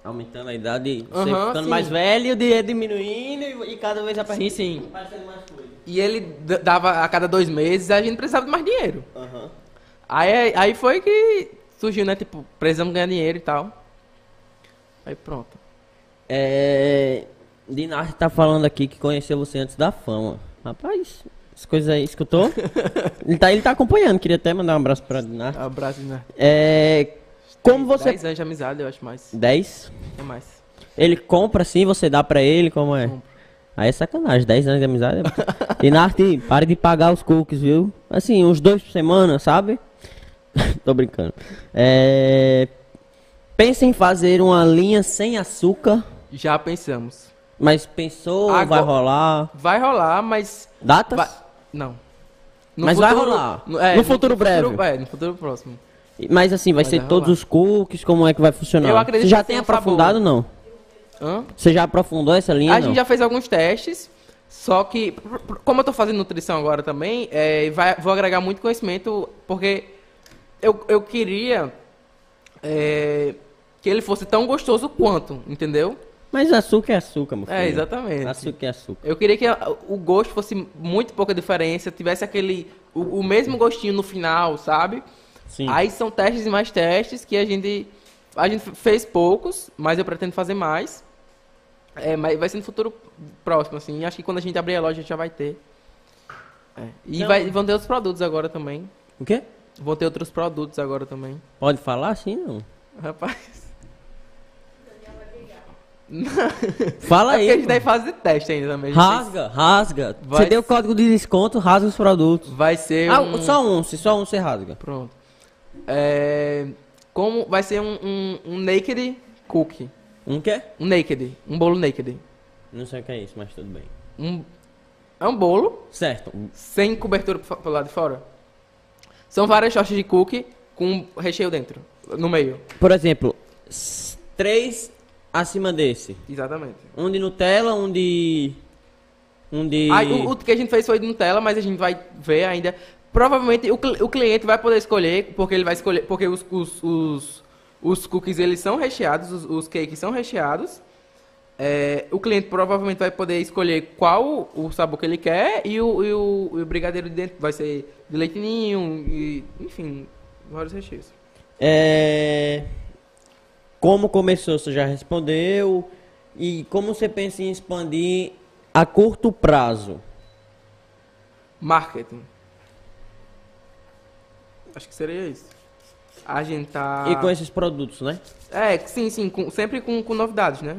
aumentando a idade, você Aham, ficando sim. mais velho, o dinheiro diminuindo e, e cada vez a Sim, sim. Aparecendo mais coisa. E ele dava a cada dois meses, a gente precisava de mais dinheiro. Aham. Aí, aí foi que surgiu, né? Tipo, precisamos ganhar dinheiro e tal. Aí pronto. É. Dinarte tá falando aqui que conheceu você antes da fama. Rapaz, as coisas aí, escutou? ele, tá, ele tá acompanhando, queria até mandar um abraço pra Dinarte. Abraço, né? É. Como você. 10 anos de amizade, eu acho mais. 10? É mais. Ele compra assim, você dá pra ele, como é? Compro. Aí é sacanagem, 10 anos de amizade. Dinarte, pare de pagar os cookies, viu? Assim, uns dois por semana, sabe? Tô brincando. É. Pensa em fazer uma linha sem açúcar, Já pensamos. mas pensou, vai Agora- rolar. Vai rolar, mas. Datas? vai- Não. No Mas vai rolar. é, No futuro breve. é, no futuro próximo. Mas assim, vai Mas ser vai todos os cookies, como é que vai funcionar? Eu acredito Você já tem aprofundado não? Hã? Você já aprofundou essa linha? A não? gente já fez alguns testes, só que, como eu tô fazendo nutrição agora também, é, vai- vou agregar muito conhecimento, porque eu, eu queria é, que ele fosse tão gostoso quanto, entendeu? Mas açúcar é açúcar, meu filho. É, exatamente. Açúcar é açúcar. Eu queria que a- o gosto fosse muito pouca diferença, tivesse aquele, o, o mesmo gostinho no final, sabe? Sim. Aí são testes e mais testes que a gente, a gente fez poucos, mas eu pretendo fazer mais. É, mas vai ser no futuro próximo, assim. Acho que quando a gente abrir a loja, a gente já vai ter. É. E Não. vai, vão ter outros produtos agora também. O quê? Vão ter outros produtos agora também. Pode falar assim, não? Rapaz. Fala é porque a aí. gente tá em fase de teste ainda também. Rasga, rasga. Vai- Você deu o código de desconto, rasga os produtos. Vai ser Ah, um... só um, se só um você rasga. Pronto. É, como vai ser um, um, um naked cookie. Um quê? Um naked. Um bolo naked. Não sei o que é isso, mas tudo bem. Um, é um bolo Certo. sem cobertura pro lado de fora. São várias shorts de cookie com recheio dentro, no meio. Por exemplo, três acima desse. Exatamente. Um de Nutella, um de. Um de. O, o que a gente fez foi de Nutella, mas a gente vai ver ainda. Provavelmente o, o cliente vai poder escolher, porque ele vai escolher, porque os, os, os, os cookies eles são recheados, os, os cakes são recheados. É, o cliente provavelmente vai poder escolher qual o sabor que ele quer e o, e o, e o brigadeiro de dentro vai ser de leite ninho e, enfim, vários recheios. É... Como começou, você já respondeu. E como você pensa em expandir a curto prazo? Marketing. Acho que seria isso. A gente tá... E com esses produtos, né? É, sim, sim, com- sempre com, com novidades, né?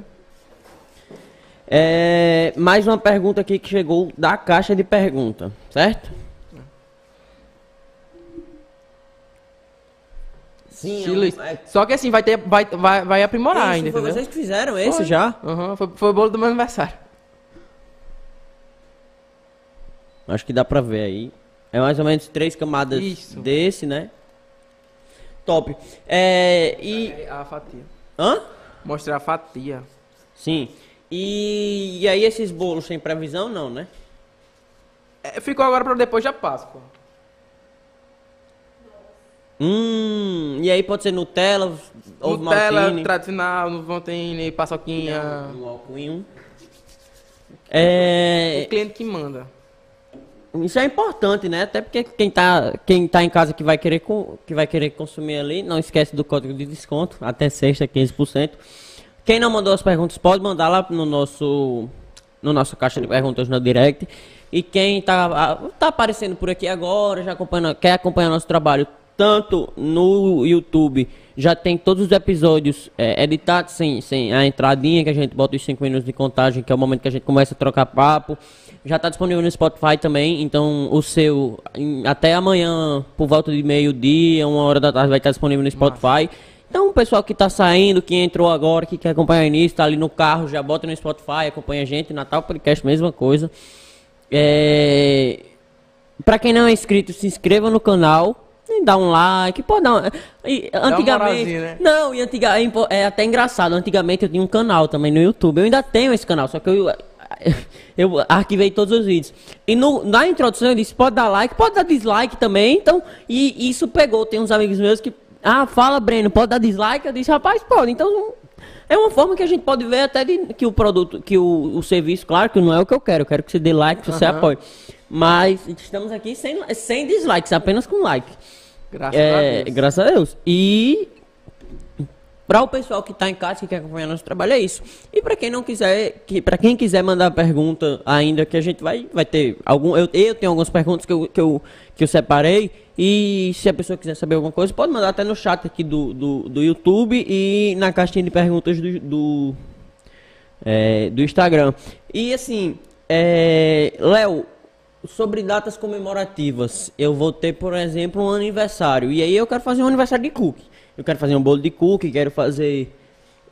É... Mais uma pergunta aqui que chegou da caixa de pergunta, certo? Sim, Estilo é um- é- Só que assim, vai ter. Vai, vai, vai aprimorar Isso, ainda, foi entendeu? vocês que fizeram esse Foi. já? Aham, foi, foi o bolo do meu aniversário. Acho que dá pra ver aí. É mais ou menos três camadas Isso. desse, né? Top. É, e... A fatia. Hã? Mostrar a fatia. Sim. E, e aí esses bolos sem previsão não, né? É, ficou agora pra depois da Páscoa. Hum, e aí pode ser Nutella, ovo Nutella maltine, tradicional, Nuvantine, paçoquinha. um alcoinho. É, O cliente que manda. isso é importante, né? Até porque quem tá, quem tá em casa que vai querer que vai querer consumir ali, não esquece do código de desconto, até sexta 15%. Quem não mandou as perguntas pode mandar lá no nosso no nosso caixa de perguntas no direct. E quem tá ah, tá aparecendo por aqui agora, já acompanha, quer acompanhar nosso trabalho tanto no YouTube, já tem todos os episódios é, editados sem, sem a entradinha que a gente bota os 5 minutos de contagem, que é o momento que a gente começa a trocar papo. Já está disponível no Spotify também, então o seu em- até amanhã por volta de meio-dia, uma hora da tarde vai estar disponível no Spotify. Então, o pessoal que tá saindo, que entrou agora, que quer acompanhar o início, tá ali no carro, já bota no Spotify, acompanha a gente. Natal Podcast, mesma coisa. É... Pra quem não é inscrito, se inscreva no canal. E dá um like, pode dar e, Antigamente. né? Não, e antiga... é é até engraçado. Antigamente eu tinha um canal também no YouTube. Eu ainda tenho esse canal, só que eu. Eu arquivei todos os vídeos. E no, na introdução eu disse, pode dar like, pode dar dislike também. Então, e isso pegou. Tem uns amigos meus que. Ah, fala, Breno, pode dar dislike? Eu disse, rapaz, pode. Então, é uma forma que a gente pode ver até de, que o produto, que o, o serviço, claro que não é o que eu quero. Eu quero que você dê like, que você Aham. apoie. Mas estamos aqui sem, sem dislikes, apenas com like. Graças É, a Deus. graças a Deus. E para o pessoal que está em casa que quer acompanhar nosso trabalho é isso. E para quem não quiser, que para quem quiser mandar pergunta ainda que a gente vai vai ter algum eu, eu tenho algumas perguntas que eu, que eu que eu separei e se a pessoa quiser saber alguma coisa pode mandar até no chat aqui do, do, do YouTube e na caixinha de perguntas do, do é, do Instagram. E assim, é, Léo, sobre datas comemorativas, eu vou ter, por exemplo, um aniversário. E aí eu quero fazer um aniversário de cookie. Eu quero fazer um bolo de cookie, quero fazer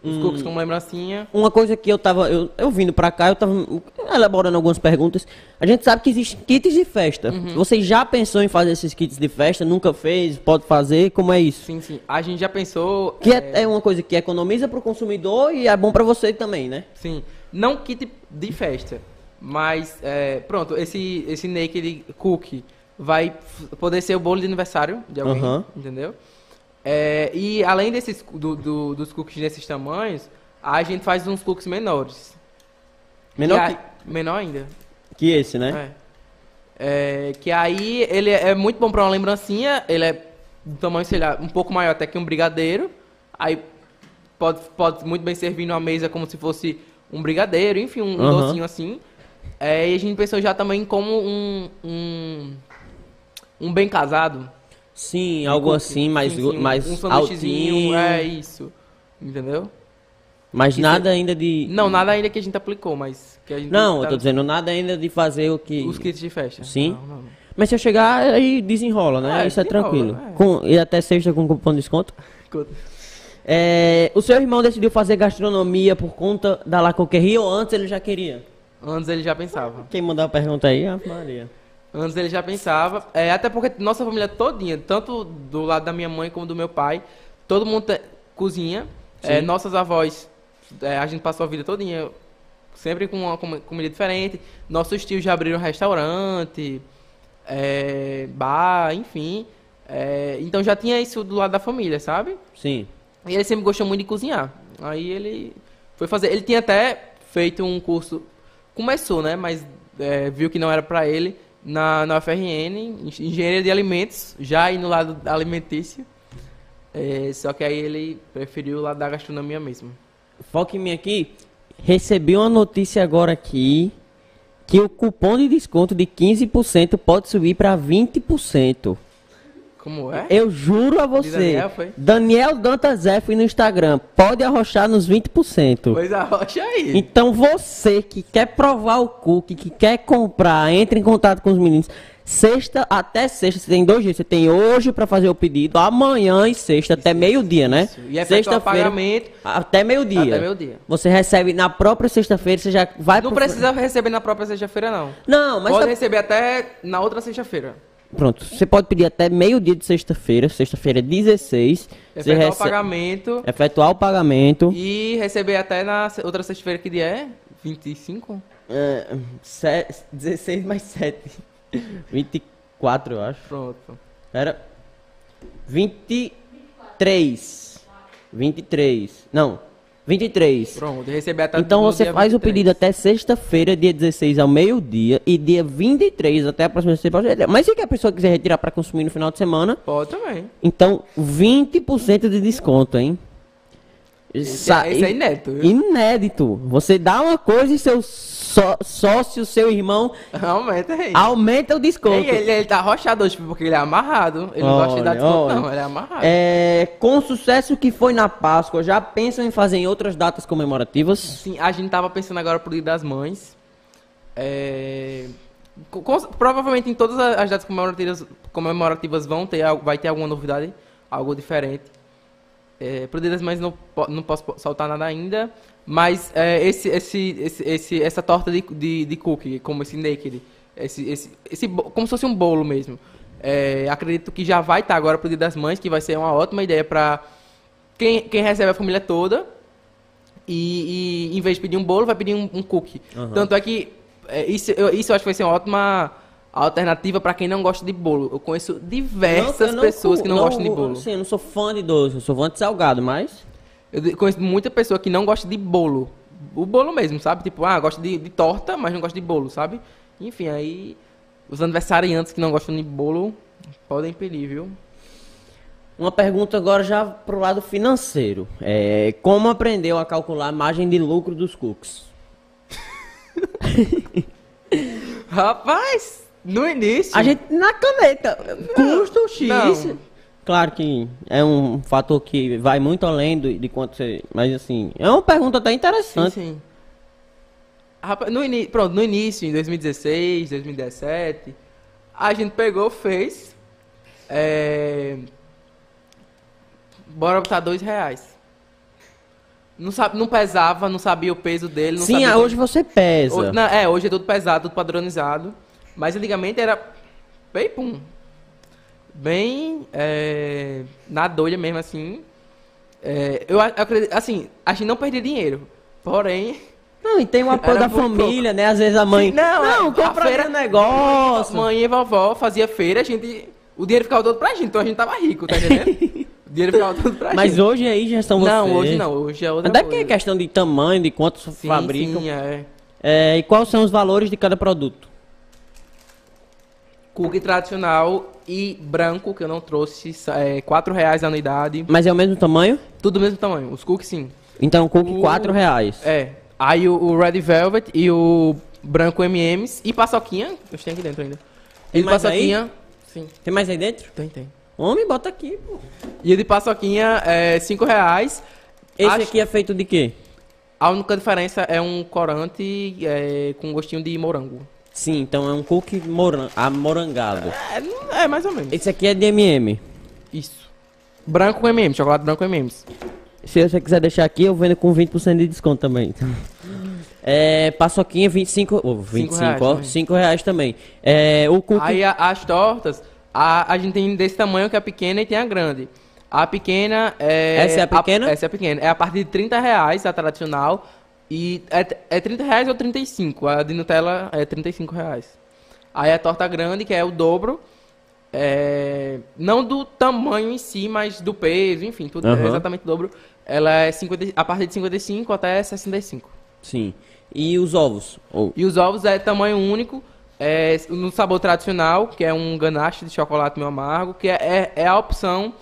Os um- cookies como lembrancinha. uma coisa que eu tava, eu, eu vindo pra cá, eu tava elaborando algumas perguntas. A gente sabe que existem kits de festa. Você já pensou em fazer esses kits de festa? Nunca fez? Pode fazer? Como é isso? Sim, sim. A gente já pensou. Que é, é uma coisa que economiza pro consumidor e é bom pra você também, né? Sim. Não kit de festa. Mas, é, pronto, esse, esse naked cookie vai poder ser o bolo de aniversário de alguém, Aham. entendeu? É, e além desses, do, do- dos cookies desses tamanhos, a gente faz uns cookies menores. Menor que, a- menor ainda. que esse, né? É. É, que aí ele é muito bom pra uma lembrancinha, ele é do tamanho, sei lá, um pouco maior até que um brigadeiro. Aí pode, pode muito bem servir numa mesa como se fosse um brigadeiro, enfim, um Aham. docinho assim. É, e a gente pensou já também como um. um, um bem casado. Sim, algo assim, mais, Sim, sim, um- mais um altinho. É isso. Entendeu? Mas que nada ainda de. Não, nada ainda que a gente aplicou, mas. Que a gente Não, eu tá- tô dizendo nada ainda de fazer o que. Os kits de festa. Sim? Não, não, não. Mas se eu chegar, aí desenrola, né? É, Isso é tranquilo. é. Com, e até sexta com cupom de desconto. É, o seu irmão decidiu fazer gastronomia por conta da La Coqueria ou antes ele já queria? Antes ele já pensava. Quem mandou a pergunta aí? Ave Maria. Antes ele já pensava. É, até porque nossa família todinha, tanto do lado da minha mãe como do meu pai, todo mundo te- cozinha. É, nossas avós, é, a gente passou a vida todinha sempre com uma com- comida diferente. Nossos tios já abriram restaurante, é, bar, enfim. É, então já tinha isso do lado da família, sabe? Sim. E ele sempre gostou muito de cozinhar. Aí ele foi fazer. Ele tinha até feito um curso. Começou, né? Mas é, viu que não era pra ele na, na UFRN, engenharia de alimentos, já aí no lado alimentício. É, só que aí ele preferiu o lado da gastronomia mesmo. Foca em mim aqui. Recebi uma notícia agora aqui que o cupom de desconto de 15% pode subir para 20%. Como é? Eu juro a você. Daniel, foi? Daniel Dantas F no Instagram. Pode arrochar nos 20%. Pois arrocha aí. Então você que quer provar o cookie, que quer comprar, entre em contato com os meninos. Sexta até sexta, você tem dois dias. Você tem hoje para fazer o pedido, amanhã e sexta até meio-dia, né? Isso. E efetuar o pagamento até meio-dia. até meio-dia. Você recebe na própria sexta-feira, você já vai Não pro- precisa receber na própria sexta-feira, não. Não, mas Pode tá- receber até na outra sexta-feira. Pronto. Você pode pedir até meio-dia de sexta-feira, sexta-feira 16. Você Efetuar o recebe pagamento. efetuar o pagamento. E receber até na outra sexta-feira, que dia é? 25? É, se- 16 mais 7. 24, eu acho. Pronto. Era 23. 23. Não, 23. Pronto, receber até Então você faz o 23. pedido até sexta-feira, dia 16 ao meio-dia e dia 23 até a próxima sexta Mas se a pessoa quiser retirar para consumir no final de semana, Pode também. então 20% de desconto, hein? Esse, Sa- é, é inédito, viu? Inédito. Você dá uma coisa e seu só- sócio, seu irmão, Aumenta aí. aumenta o desconto. Ei, ele, ele tá arrochado hoje porque ele é amarrado. Ele não gosta de dar Olha, desconto, olha. não. Ele é amarrado. É, com o sucesso que foi na Páscoa, já pensam em fazer em outras datas comemorativas? Sim, a gente tava pensando agora pro Dia das Mães. É, co- com- provavelmente em todas as datas comemorativas, comemorativas vão ter, vai ter alguma novidade, algo diferente. É, das Mães não, não posso po- soltar nada ainda, mas é, esse, esse, esse, esse- essa torta de, de, de cookie, como esse naked, esse, esse, esse, como se fosse um bolo mesmo. É, acredito que já vai estar agora pro Dia das Mães, que vai ser uma ótima ideia para quem, quem recebe a família toda. E, e em vez de pedir um bolo, vai pedir um, um cookie. Tanto é que é, isso, eu, isso eu acho que vai ser uma ótima alternativa para quem não gosta de bolo. Eu conheço diversas Não, não pessoas cu- que não, gostam de bolo. Sim, eu não sou fã de doce, eu sou fã de salgado, mas... Eu conheço muita pessoa que não gosta de bolo. O bolo mesmo, sabe? Tipo, ah, gosta de, de torta, mas não gosta de bolo, sabe? Enfim, aí os aniversariantes que não gostam de bolo podem pedir, viu? Uma pergunta agora já pro lado financeiro. É, como aprendeu a calcular a margem de lucro dos cookies? Rapaz, no início. A gente, na caneta, custo X... não. Claro que é um fator que vai muito além do, de quanto você... Mas assim, é uma pergunta até Sim, interessante. sim. Rapaz, no ini... Pronto, no início, em 2016, 2017, a gente pegou, fez. É... Bora botar dois reais. Não, sabe, não pesava, não sabia o peso dele. Não Sim, sabia hoje você pesa. Hoje- não, é, hoje é tudo pesado, tudo padronizado. Mas antigamente era bem pum. Bem é, na doida mesmo, assim. É, eu ac- acredito, assim, a gente não perdia dinheiro. Porém, Não, e tem o apoio da família, né? Às vezes a mãe. Sim, não, é, a compra feira- negócio. mãe e vovó fazia feira, a gente. O dinheiro ficava todo pra gente, então a gente tava rico, tá entendendo? o dinheiro ficava todo pra Mas gente. hoje aí já são vocês. Não, hoje não, hoje é outra Até porque é coisa. questão de tamanho, de quantos Sim, fabricam. sim, é. É, e quais são os valores de cada produto? Cookie tradicional e branco, que eu não trouxe, é, 4 reais a unidade. Mas é o mesmo tamanho? Tudo do mesmo tamanho, os cookies sim. Então o cookie O- 4 reais. É. Aí o, o Red Velvet e o branco M&M's e paçoquinha, eu tenho aqui dentro ainda. Tem E mais paçoquinha, sim, Tem mais aí dentro? tem, tem. Homem, bota aqui, pô. E o de paçoquinha é 5 reais. Esse Acho- aqui é feito de quê? A única diferença é um corante é, com gostinho de morango. Sim, então é um cookie moran amorangado. É, é mais ou menos. Esse aqui é de MM. Isso. Branco com M&M, chocolate branco com M&M's. Se você quiser deixar aqui, eu vendo com 20% de desconto também. É, paçoquinha 25, oh, 25 reais ó, também. 5 reais também. É, o cookie Aí a- as tortas, a, a gente tem desse tamanho que é a pequena e tem a grande. A pequena é. Essa é a pequena? essa é a pequena. É a partir de 30 reais, a tradicional. E é, é 30 reais ou 35. A de Nutella é 35 reais. Aí a torta grande, que é o dobro. é, não do tamanho em si, mas do peso, enfim, tudo é Aham. exatamente o dobro. Ela é 50, a partir de 55 até 65. Sim. E os ovos? Ou- E os ovos é tamanho único, é, no sabor tradicional, que é um ganache de chocolate meio amargo, que é, é, é a opção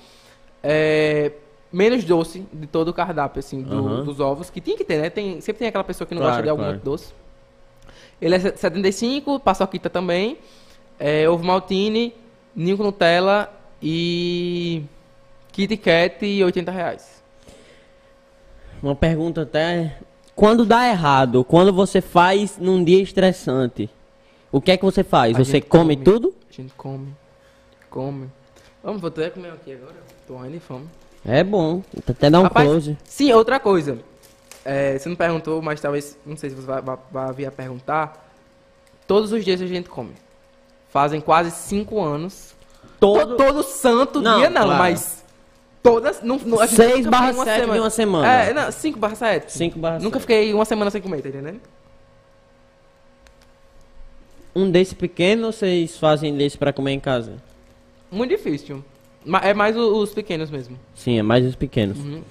é, menos doce de todo o cardápio, assim, do- Aham. dos ovos, que tem que ter, né? Tem, sempre tem aquela pessoa que não Claro, gosta de algum claro. muito doce. Ele é 75, paçoquita também, é, ovo maltine, ninho com Nutella e Kit Kat e 80 reais. Uma pergunta até. Quando dá errado, quando você faz num dia estressante, o que é que você faz? A você come, come. tudo? A gente come, come. Vamos, vou até comer aqui agora. Tô morrendo de fome. É bom. Até dá um Rapaz, close. Sim, outra coisa. É, você não perguntou, mas talvez, não sei se você vai, vai, vai vir a perguntar. Todos os dias a gente come. Fazem quase cinco anos. Todo- To- todo santo Não, dia não, claro. mas todas... Não, não, a gente Seis nunca barra fiquei sete de uma semana. É, não, 5 barra 7. 5 barra Nunca sete. fiquei uma semana sem comer, tá entendendo? Um desse pequeno, vocês fazem desse pra comer em casa? Muito difícil. É mais os pequenos mesmo. Sim, é mais os pequenos. Uhum.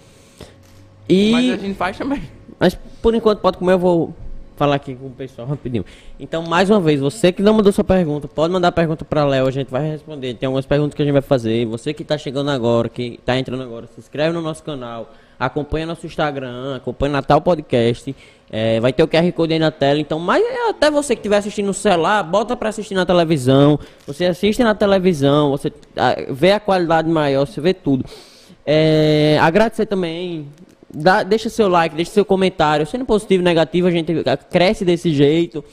E. Mas a gente faz também. Mas por enquanto pode comer, eu vou falar aqui com o pessoal rapidinho. Então, mais uma vez, você que não mandou sua pergunta, pode mandar pergunta pra Léo, a gente vai responder. Tem algumas perguntas que a gente vai fazer. Você que tá chegando agora, que tá entrando agora, se inscreve no nosso canal, acompanha nosso Instagram, acompanha Natal Podcast. é, vai ter o QR Code aí na tela. Então, mas é até você que estiver assistindo no celular, bota pra assistir na televisão. Você assiste na televisão, você vê a qualidade maior, você vê tudo. É, agradecer também. Dá- deixa seu like, deixa seu comentário. Sendo positivo, negativo, a gente cresce desse jeito.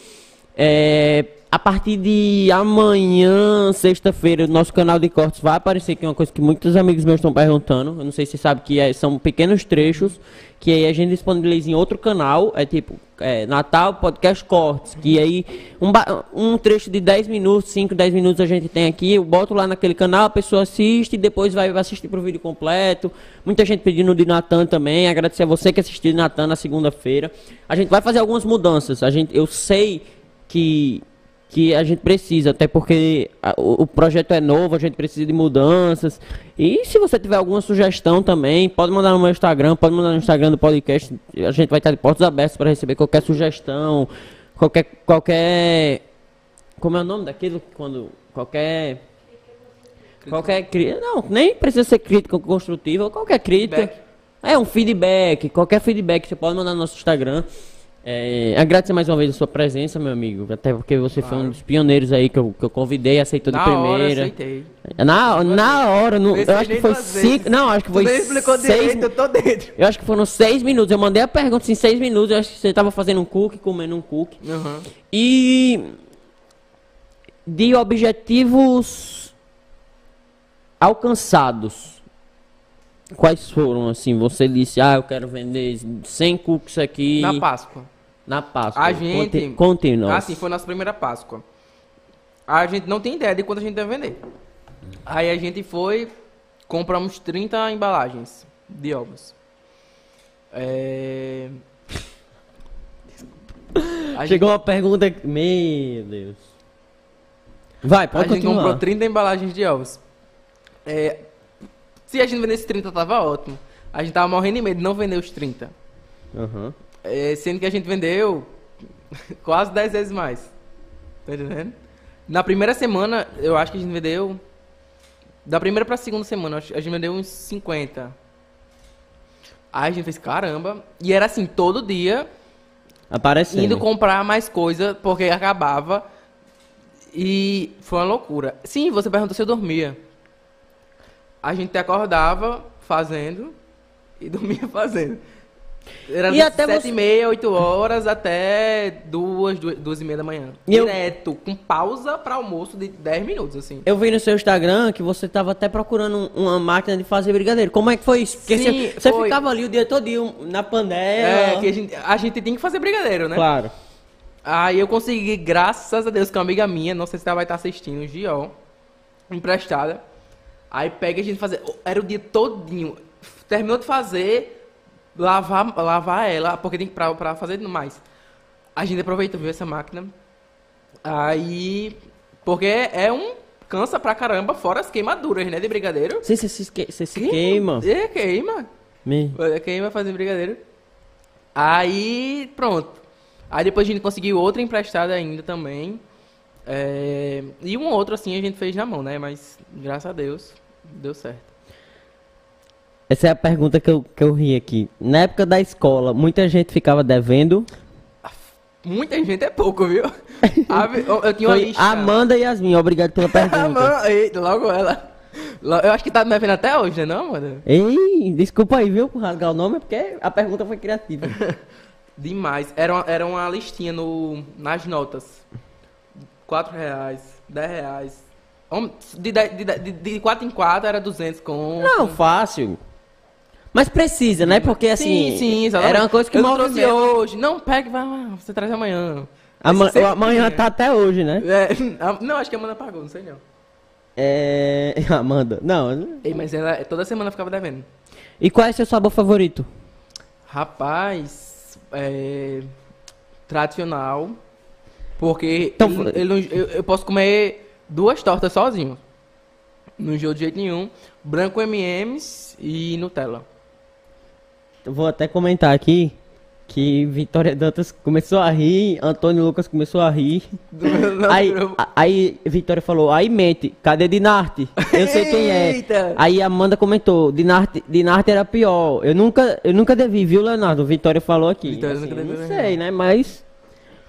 É, a partir de amanhã, sexta-feira, nosso canal de cortes vai aparecer, que é uma coisa que muitos amigos meus estão perguntando. Eu não sei se você sabe que é- são pequenos trechos que aí a gente disponibiliza em outro canal. É tipo é, Natal Podcast Cortes. Que aí um, um trecho de 10 minutos, 5, 10 minutos a gente tem aqui. Eu boto lá naquele canal, a pessoa assiste e depois vai assistir pro vídeo completo. Muita gente pedindo de Natan também. Agradecer a você que assistiu de Natan na segunda-feira. A gente vai fazer algumas mudanças. A gente, eu sei que que a gente precisa, até porque a- o, o projeto é novo, a gente precisa de mudanças. E se você tiver alguma sugestão também, pode mandar no meu Instagram, pode mandar no Instagram do podcast. A gente vai estar de portas abertas para receber qualquer sugestão, qualquer qualquer como é o nome daquilo quando qualquer qualquer crítica, não, nem precisa ser crítica construtiva, qualquer crítica. Feedback. É um feedback, qualquer feedback você pode mandar no nosso Instagram. É, agradecer mais uma vez a sua presença, meu amigo. Até porque você foi um Claro. dos pioneiros aí que eu, que eu convidei, aceitou de Na hora, primeira. aceitei. na, na hora, no, eu acho que foi cinco. Não, acho que Tu foi nem explicou seis. direito, eu tô dentro. Eu acho que foram seis minutos. Eu mandei a pergunta em seis minutos. Eu acho que você tava fazendo um cookie, comendo um cookie. Uhum. E de objetivos alcançados. Quais foram, assim? Você disse, ah, eu quero vender 100 cookies aqui Na Páscoa. Na Páscoa. A gente- Conte, conte nós. Ah, sim, foi nossa primeira Páscoa. A gente não tem ideia de quanto a gente deve vender. Aí a gente foi, compramos 30 embalagens de ovos. É... A gente, Chegou uma pergunta... Meu Deus. Vai, a pode gente continuar. comprou 30 embalagens de ovos. É, Se a gente vendesse 30, tava ótimo. A gente tava morrendo de medo de não vender os 30. Aham. É, sendo que a gente vendeu quase 10 vezes mais. Tá entendendo? Na primeira semana, eu acho que a gente vendeu. Da primeira pra segunda semana, a gente vendeu uns 50. Aí a gente fez, caramba. E era assim, todo dia, Aparecendo. indo comprar mais coisa, porque acabava. E foi uma loucura. Sim, você perguntou se eu dormia. A gente acordava fazendo e dormia fazendo. Era E até sete você- e meia, oito horas até duas, duas, duas e meia da manhã. E eu- Direto, com pausa pra almoço de 10 minutos, assim. Eu vi no seu Instagram que você tava até procurando um- uma máquina de fazer brigadeiro. Como é que foi isso? Porque Sim, você, você foi. ficava ali o dia todo na panela. É, que a gente, a gente tem que fazer brigadeiro, né? Claro. Aí eu consegui, graças a Deus, que uma amiga minha, não sei se ela vai estar assistindo, Giol, emprestada. Aí pega a gente fazer. Era o dia todinho. Terminou de fazer, lavar, lavar ela, porque tem que pra, pra fazer mais. A gente aproveitou, viu essa máquina. Aí. Porque é um. Cansa pra caramba, fora as queimaduras, né? De brigadeiro. Você, você, se que- se queima. É, queima. Me- Queima fazer brigadeiro. Aí, pronto. Aí depois a gente conseguiu outra emprestada ainda também. É, E um outro assim a gente fez na mão, né? Mas graças a Deus deu certo. Essa é a pergunta que eu, que eu ri aqui. Na época da escola, muita gente ficava devendo. Muita gente é pouco, viu? A eu, eu tinha uma Foi lista. Amanda e Yasmin, obrigado pela pergunta. Amanda, eita, logo ela. Eu acho que tá me vendo até hoje, né, não, Amanda? Ei, desculpa aí, viu, por rasgar o nome, é porque a pergunta foi criativa. Demais. Era uma, era uma listinha no, nas notas. 4 reais, 10 reais. De, de, de, de 4 em 4 era 200 com. Não, fácil. Mas precisa, né? Porque assim. sim, sim, exatamente. Era uma coisa que eu não trouxe hoje. Não, pega, vai lá, você traz amanhã. Ama- sempre amanhã tá até hoje, né? É, não, acho que a Amanda pagou, não sei não. É. Amanda. Não. Ei, mas ela toda semana ficava devendo. E qual é seu sabor favorito? Rapaz, é. Tradicional. Porque Então, ele- ele eu, eu posso comer duas tortas sozinho. Não enjoo de jeito nenhum. Branco MMs e Nutella. Vou até comentar aqui que Vitória Dantas começou a rir, Antônio Lucas começou a rir. aí, a- aí Vitória falou, aí mente, cadê Dinarte? Eu sei quem é. Aí Amanda comentou, Dinarte, Dinarte era pior. Eu nunca, eu nunca devi, viu, Leonardo? Vitória falou aqui. Vitória Assim, Não né? sei, né? Mas.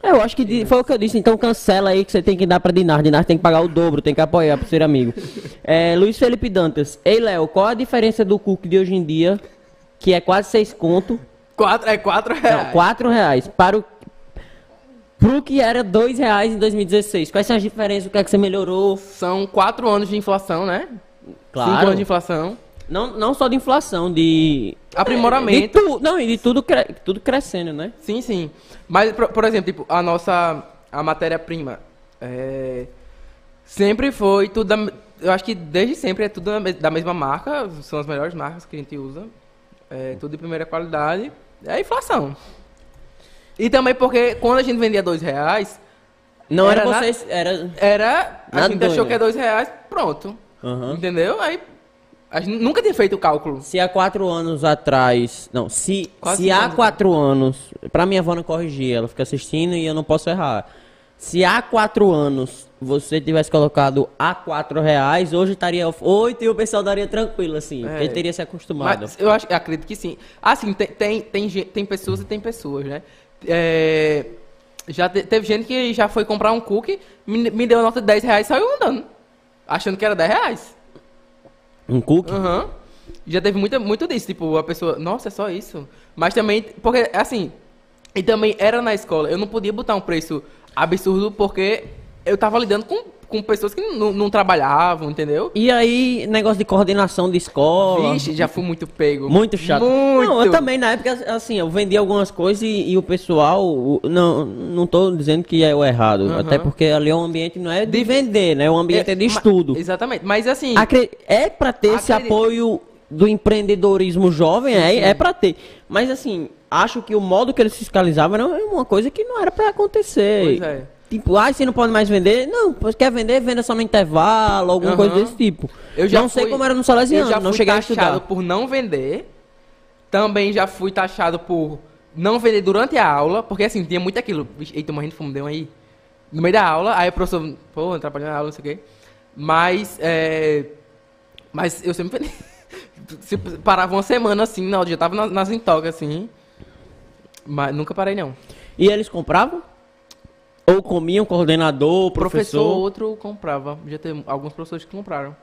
Eu acho que foi o que eu disse, então cancela aí que você tem que dar pra Dinarte. Dinarte tem que pagar o dobro, tem que apoiar pro ser amigo. É, Luiz Felipe Dantas. Ei, Léo, qual a diferença do cookie de hoje em dia, que é quase seis conto, Quatro, é 4 não, reais. 4 reais. Para o. Pro que era 2 reais em 2016. Quais são as diferenças? O que é que você melhorou? São 4 anos de inflação, né? Claro. 5 anos de inflação. Não, não só de inflação, de. Aprimoramento. De tu, não, e de tudo, cre- tudo crescendo, né? Sim, sim. Mas, por, por exemplo, tipo, a nossa a matéria-prima é, sempre foi tudo da, eu acho que desde sempre é tudo da mesma marca, são as melhores marcas que a gente usa. É tudo de primeira qualidade. É a inflação. E também porque quando a gente vendia dois reais, Não era, Era na- vocês. Era. era. A Na gente doida. achou que é dois reais, pronto. Aham. Entendeu? Aí a gente nunca tinha feito o cálculo. Se há quatro anos atrás. Não, se, Quase se há anos quatro anos. Pra minha avó não corrigir, ela fica assistindo e eu não posso errar. Se há quatro anos você tivesse colocado a quatro reais, hoje estaria oito e o pessoal daria tranquilo, assim. É. Porque teria se acostumado. Mas eu acho, eu acredito que sim. Assim, tem, tem, tem, tem pessoas e tem pessoas, né? É, já te- teve gente que já foi comprar um cookie, me, me deu a nota de 10 reais e saiu andando. Achando que era 10 reais. Um cookie? Aham. Já teve muito, muito disso, tipo, a pessoa, nossa, é só isso. Mas também, porque, assim, e também era na escola, eu não podia botar um preço absurdo porque eu tava lidando com, com pessoas que não, não trabalhavam, entendeu? E aí, negócio de coordenação de escola. Vixe, já fui muito pego. Muito chato. Muito. Não, eu também, na época, assim, eu vendia algumas coisas e, e o pessoal. o- não, não tô dizendo que é o errado. Aham. Até porque ali o ambiente não é de, De- vender, né? O ambiente é, de ma- estudo. Exatamente. Mas assim, Acre- É pra ter esse Acredito. apoio do empreendedorismo jovem, é, é pra ter. Mas assim, acho que o modo que eles fiscalizavam era uma coisa que não era pra acontecer. Pois é. Tipo, ah, você não pode mais vender? Não, pois quer vender, venda só no intervalo, alguma Aham. coisa desse tipo. eu já não sei fui- como era no Salesiano, Eu já não fui cheguei a taxado estudar. por não vender. Também já fui taxado por não vender durante a aula, porque assim, tinha muito aquilo. Eita, morrendo de deu aí. No meio da aula, aí o professor, pô, atrapalhando a aula, não sei o quê. Mas, é... Mas eu sempre. Se parava uma semana assim, não, eu já tava na- nas intocas assim. Mas nunca parei, não. E eles compravam? Ou comiam coordenador, Professor, professor? outro comprava. Já teve alguns professores que compraram.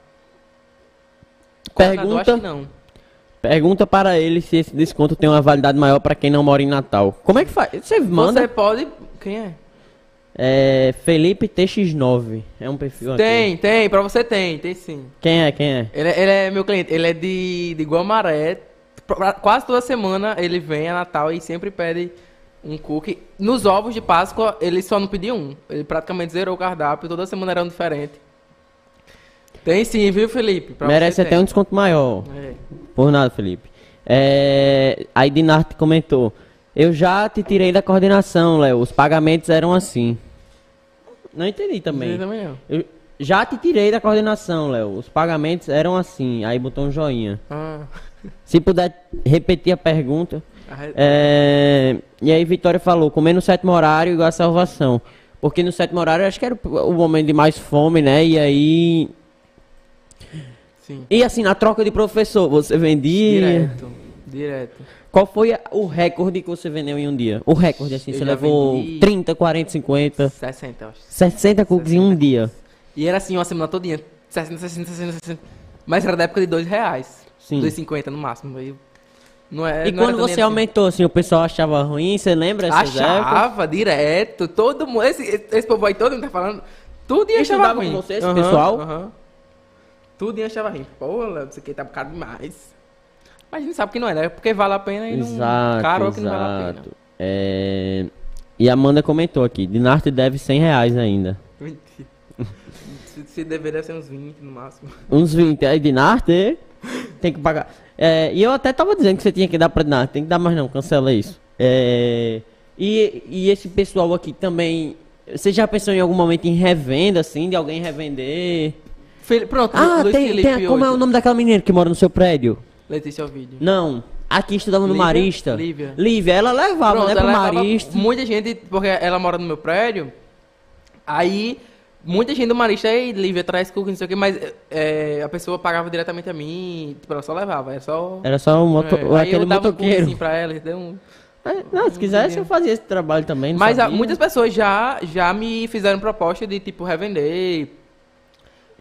Pergunta, acho que não. Pergunta para ele se esse desconto tem uma validade maior para quem não mora em Natal. Como é que faz? Você manda? Você pode. Quem é? É Felipe TX9. É um perfil aqui. Tem, tem, pra você tem, tem sim. Quem é? Quem é? Ele, é- ele é meu cliente, ele é de, de Guamaré. Quase toda semana ele vem a Natal e sempre pede um cookie. Nos ovos de Páscoa, ele só não pediu um. Ele praticamente zerou o cardápio, toda semana era um diferente. Tem sim, viu, Felipe? Pra Merece até tem. um desconto maior. É. Por nada, Felipe. É... Aí Dinarte comentou. Eu já te tirei da coordenação, Léo. Os pagamentos eram assim. Não entendi também. Você também não. Eu já te tirei da coordenação, Léo. Os pagamentos eram assim. Aí botou um joinha. Ah, Se puder repetir a pergunta. É, E aí Vitória falou, comer no sétimo horário igual a salvação. Porque no sétimo horário eu acho que era o momento de mais fome, né? E aí. sim. E assim, na troca de professor, você vendia. Direto, direto. Qual foi o recorde que você vendeu em um dia? O recorde, assim, Eu você levou vendi- 30, 40, 50, 60, eu acho. 60 cookies em um dia. E era assim, uma semana todinha. 60, 60, 60, 60. Mas era da época de 2 reais. Sim. 2,50 no máximo. Aí não é, E não quando você assim. aumentou, assim, o pessoal achava ruim, você lembra essas épocas? Achava direto, todo mundo. Esse, esse povo aí todo mundo tá falando. Tudo ia achava ruim. com você, esse Aham, pessoal? aham. Tudo ia achava ruim. Pô, Léo, isso aqui tá caro demais. Mas a gente sabe que não é, né? Porque vale a pena e não. Exato, Caro é que não vale a pena. exato. É, E a Amanda comentou aqui, Dinarte deve 100 reais ainda. Mentira. se, se deveria ser uns 20 no máximo. Uns 20, aí Dinarte tem que pagar. É, e eu até tava dizendo que você tinha que dar pra Dinarte, tem que dar mais não, cancela isso. É, E, e esse pessoal aqui também, você já pensou em algum momento em revenda, assim, de alguém revender? Pronto, Ah, Luiz tem, Felipe tem, como é o nome daquela menina que mora no seu prédio? Letícia Ovidio. Não, aqui estudava no Lívia? Marista. Lívia. Lívia, ela levava, Pronto, né, pro Marista. Muita gente, porque ela mora no meu prédio, aí muita gente do Marista, aí Lívia traz cookie, não sei o que, mas é, a pessoa pagava diretamente a mim, tipo, ela só levava, era só... Era só um moto... é, aí aquele eu dava um motoqueiro. assim pra ela, deu um... É, Não, se quisesse eu fazia esse trabalho também. Mas ah, sabia. muitas pessoas já, já me fizeram proposta de, tipo, revender.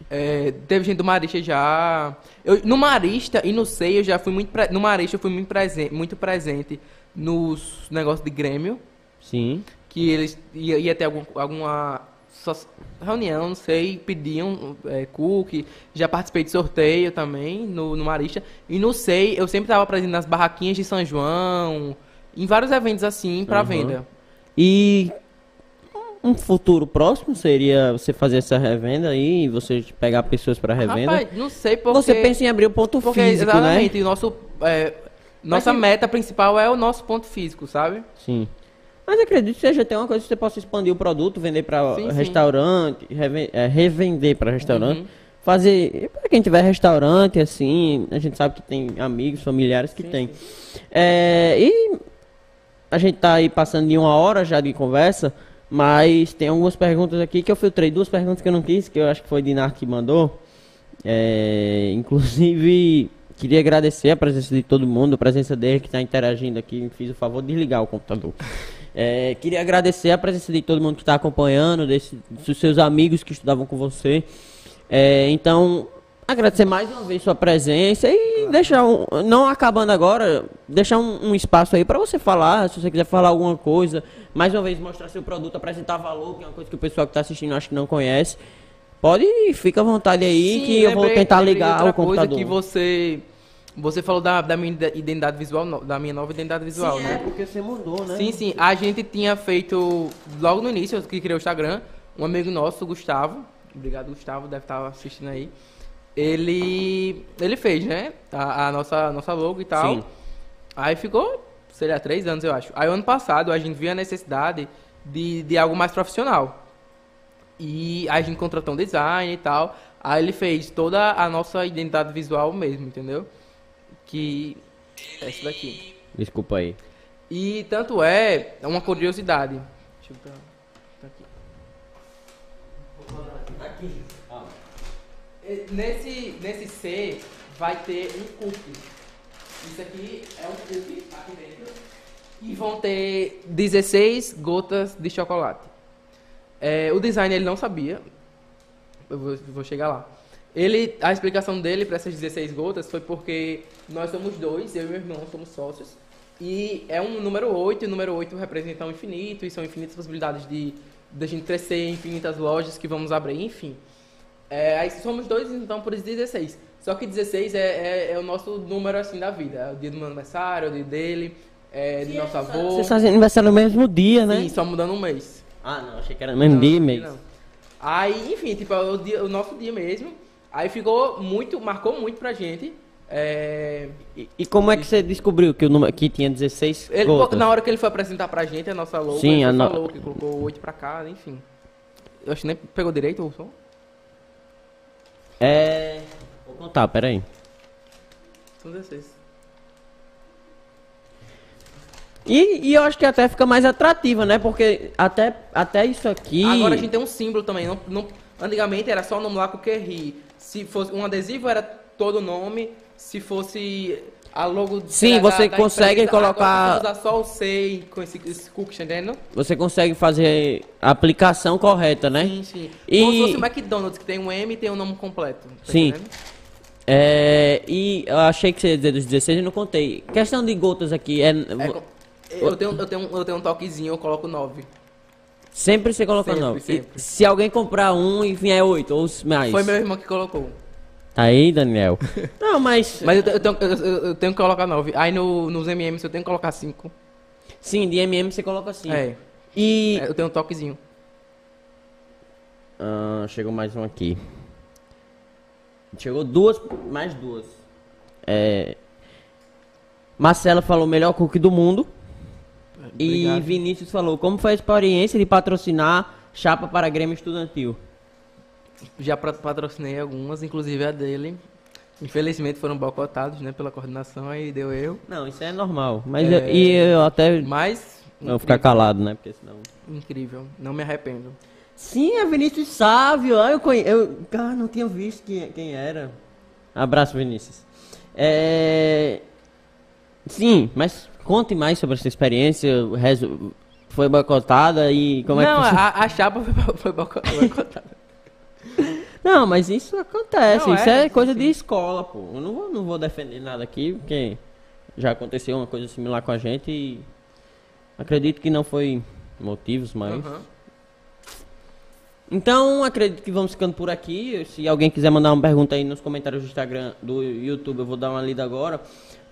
É, teve gente do Marista já. Eu, no Marista e no SEI eu já fui muito. Pre... No Marista eu fui muito presente, muito presente nos negócios de Grêmio. Sim. Que eles ia, ia ter algum, alguma reunião, não sei, pediam é, cookie. Já participei de sorteio também no, no Marista. E no SEI eu sempre estava presente nas barraquinhas de São João. Em vários eventos assim pra Aham. venda. E um futuro próximo seria você fazer essa revenda aí, você pegar pessoas para revenda. Rapaz, não sei porque... Você pensa em abrir o ponto porque, físico, né? exatamente, o nosso, é, nossa Mas- meta principal é o nosso ponto físico, sabe? Sim. Mas acredito que seja até uma coisa que você possa expandir o produto, vender para Sim, sim. restaurante, reven- é, revender para restaurante. Uhum. Fazer. Para quem tiver restaurante, assim, a gente sabe que tem amigos, familiares que tem. É, e a gente tá aí passando de uma hora já de conversa, mas tem algumas perguntas aqui que eu filtrei. Duas perguntas que eu não quis, que eu acho que foi Dinar que mandou. É, inclusive, queria agradecer a presença de todo mundo, a presença dele que está interagindo aqui. Me fiz o favor de desligar o computador. É, queria agradecer a presença de todo mundo que está acompanhando, desse, dos seus amigos que estudavam com você. É, então, agradecer mais uma vez sua presença e deixar um, não acabando agora, deixar um, um espaço aí para você falar, se você quiser falar alguma coisa, mais uma vez mostrar seu produto, apresentar valor, que é uma coisa que o pessoal que está assistindo acho que não conhece. Pode, fica à vontade aí Sim, que eu vou tentar ligar o computador. coisa que você... Você falou da, da minha identidade visual, da minha nova identidade visual, Sim, né? é, porque você mudou, né? Sim, sim. A gente tinha feito, logo no início, que criei o Instagram, um amigo nosso, o Gustavo, obrigado Gustavo, deve estar assistindo aí, ele, ele fez, né, a, a nossa, nossa logo e tal. Sim. Aí ficou, sei lá, três anos, eu acho. Aí, ano passado, a gente viu a necessidade de, de algo mais profissional. E a gente contratou um design e tal. Aí ele fez toda a nossa identidade visual mesmo, entendeu? Que é isso daqui. Desculpa aí. E tanto é, é uma curiosidade. Deixa eu ver. Tá aqui. E Nesse, nesse C vai ter um cookie. Isso aqui é um cookie aqui dentro. E vão ter 16 gotas de chocolate. É, o design ele não sabia. Eu vou, vou chegar lá. Ele, a explicação dele para essas 16 gotas foi porque nós somos dois, eu e meu irmão somos sócios. E é um número 8, e o número 8 representa o infinito, e são infinitas possibilidades de, de a gente crescer, infinitas lojas que vamos abrir, enfim. É, aí somos dois, então por isso 16. Só que 16 é, é, é, o nosso número assim da vida. É o dia do meu aniversário, é o dia dele, é de nosso avô. Vocês fazem aniversário no mesmo dia, né? Sim, só mudando um mês. Ah, não, achei que era no mesmo dia, não, mês. não. Aí, enfim, tipo, é o, dia- o nosso dia mesmo. Aí ficou muito, marcou muito pra gente. É, E, e como é que você descobriu que o número que tinha 16 ele, gotas? na hora que ele foi apresentar pra gente a nossa logo, Sim, a no- falou que colocou 8 pra cá, enfim. Eu acho que nem pegou direito o som. É... Vou contar, peraí. São 16. E, e eu acho que até fica mais atrativa, né? Porque até, até isso aqui... Agora a gente tem um símbolo também. Não, não- antigamente era só o nome lá com o QRI. Se fosse um adesivo era todo o nome. Se fosse a logo Sim, da- você da consegue empresa, colocar- Agora você usa só o SEI com esse, esse cookie, tá entendendo? Você consegue fazer a aplicação correta, né? Sim, sim. E- Como se fosse o McDonald's, que tem um M e tem o nome completo. tá Sim. entendendo? É, e eu achei que você ia dizer dos 16 e não contei. Questão de gotas aqui, é, É eu, tenho, eu, tenho, eu tenho um toquezinho, eu coloco 9. sempre você coloca Sempre, não. E sempre. se alguém comprar um e vier 8 ou mais. Foi meu irmão que colocou. Aí, Daniel? não, mas... Mas eu, te- eu tenho, eu, eu- tenho que colocar 9. Aí no, nos MMs eu tenho que colocar 5. Sim, de MM você coloca assim. É. E... É, Eu tenho um toquezinho. Ah, chegou mais um aqui. Chegou duas, mais duas. É, Marcela falou melhor cookie do mundo. E Obrigado. Vinícius falou como foi a experiência de patrocinar chapa para Grêmio Estudantil. Já patrocinei algumas, inclusive a dele. Infelizmente foram boicotados, né, pela coordenação, aí deu eu. Não, isso é normal. Mas É. eu, e eu até Mas. não vou ficar calado, né? Porque senão. Incrível, não me arrependo. Sim, é Vinícius Sávio. Ah, eu conheço. Eu, cara, não tinha visto quem, quem era. Abraço, Vinícius. É... Sim, mas conte mais sobre essa experiência. resu- Foi boicotada e como não, é que. a, a chapa foi, foi boico- boicotada. Não, mas isso acontece. Não, isso é, é, coisa sim. de escola, pô. Eu não vou, não vou defender nada aqui, porque já aconteceu uma coisa similar com a gente e acredito que não foi motivos, mas. Aham. Então, acredito que vamos ficando por aqui. Se alguém quiser mandar uma pergunta aí nos comentários do Instagram, do YouTube, eu vou dar uma lida agora.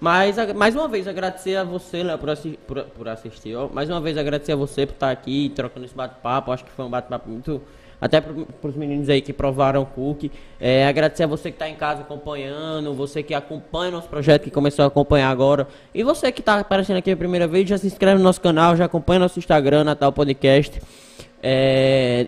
Mas, mais uma vez, agradecer a você, Léo, por, assi- por, por assistir. ó. Mais uma vez, agradecer a você por estar aqui, trocando esse bate-papo. Acho que foi um bate-papo muito... Até para os meninos aí que provaram o cookie. É, agradecer a você que está em casa acompanhando, você que acompanha nosso projeto, que começou a acompanhar agora. E você que está aparecendo aqui a primeira vez, já se inscreve no nosso canal, já acompanha nosso Instagram, Natal Podcast. É,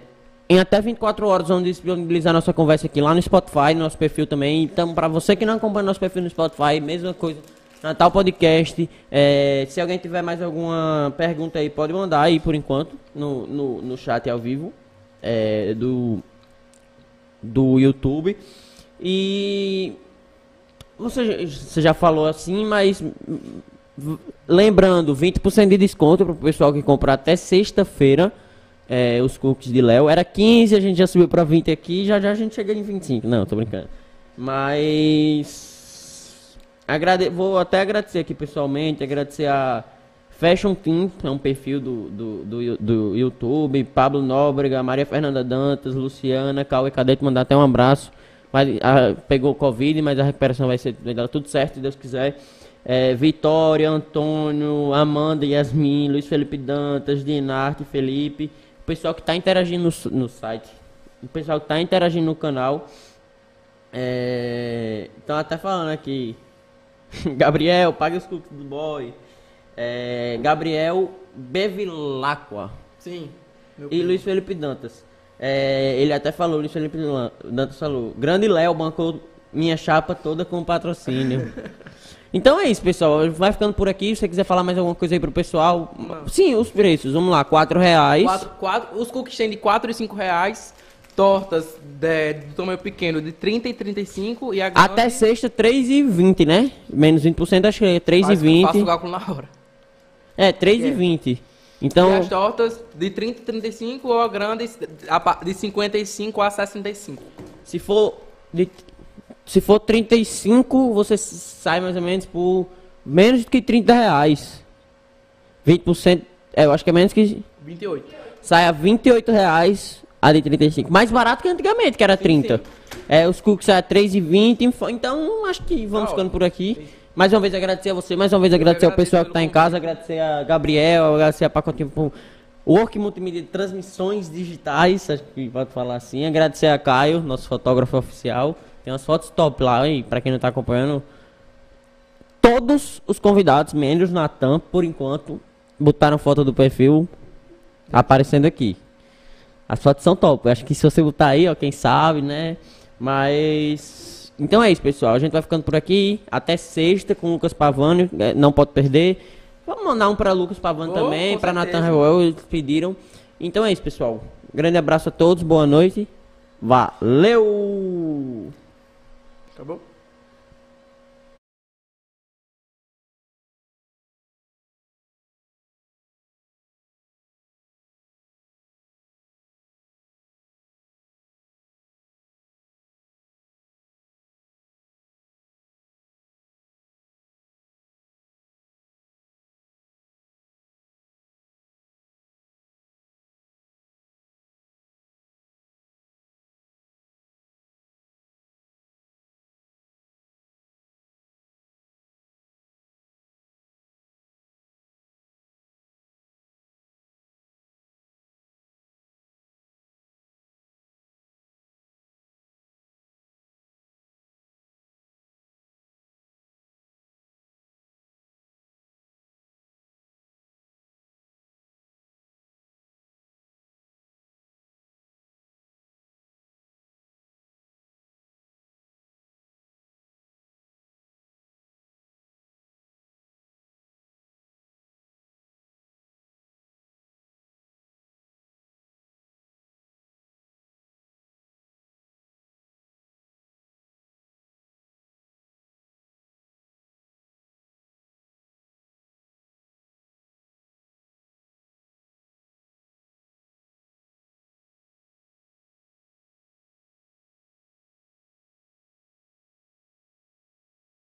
em até 24 horas vamos disponibilizar nossa conversa aqui lá no Spotify, no nosso perfil também. Então, para você que não acompanha nosso perfil no Spotify, mesma coisa. Natal Podcast. É, se alguém tiver mais alguma pergunta aí, pode mandar aí por enquanto no, no, no chat ao vivo é, do, do YouTube. E você, já- você já falou assim, mas hum, lembrando, 20% de desconto para o pessoal que comprar até sexta-feira é, os cookies de Léo. Era 15, a gente já subiu para 20 aqui, já já a gente chega em 25. Não, tô brincando. Mas agrade... vou até agradecer aqui pessoalmente, agradecer a Fashion Team, é um perfil do, do, do, do YouTube, Pablo Nóbrega, Maria Fernanda Dantas, Luciana, Cauê Cadete, mandar até um abraço. Vai, a- pegou Covid, mas a recuperação vai ser vai dar tudo certo, se Deus quiser. É, Vitória, Antônio, Amanda, Yasmin, Luiz Felipe Dantas, Dinarte, Felipe, o pessoal que está interagindo no, no site, o pessoal que está interagindo no canal. É, então até falando aqui, Gabriel, paga os cookies do boy. É, Gabriel Bevilacqua Sim. e. Luiz Felipe Dantas. É, ele até falou, Luiz Felipe Dantas falou, grande Léo bancou minha chapa toda com patrocínio. então é isso, pessoal. Vai ficando por aqui. Se você quiser falar mais alguma coisa aí pro pessoal. Não. Sim, os preços. Vamos lá, 4 reais. Quatro, quatro, os cookies têm de 4 e 5 reais. Tortas de, do tamanho pequeno de 30 e 35 e a grande... Até sexta, 3,20, né? Menos 20%, acho que é Faço- Faço o 3,20. cálculo na hora. É, 3,20. Então, E as tortas de 30 e 35 ou a grande a pa- de 55 a 65. se for de- se for 35, você sai mais ou menos por menos do que 30 reais. 20%, é, eu acho que é menos que. 28. Sai a 28 reais a de 35. Mais barato que antigamente, que era 30. É, os cookies saem a 3,20. info- Então, acho que vamos Tá ficando por aqui. Mais uma vez agradecer a você, mais uma vez agradecer ao pessoal que está em casa, agradecer a Gabriel, agradecer a Pacotinho por Work Multimídia de Transmissões Digitais, acho que pode falar assim. Agradecer a Caio, nosso fotógrafo oficial. Tem umas fotos top lá, hein, pra quem não tá acompanhando. Todos os convidados, menos Natan, por enquanto, botaram foto do perfil aparecendo aqui. As fotos são top. Eu acho que se você botar aí, ó, quem sabe, né? Mas. Então é isso, pessoal. A gente vai ficando por aqui. Até sexta com o Lucas Pavani. eh, Não pode perder. Vamos mandar um para Lucas Pavani Oh, também, para. Nathan Reuel, eles pediram. Então é isso, pessoal. Grande abraço a todos, boa noite. Valeu! Acabou?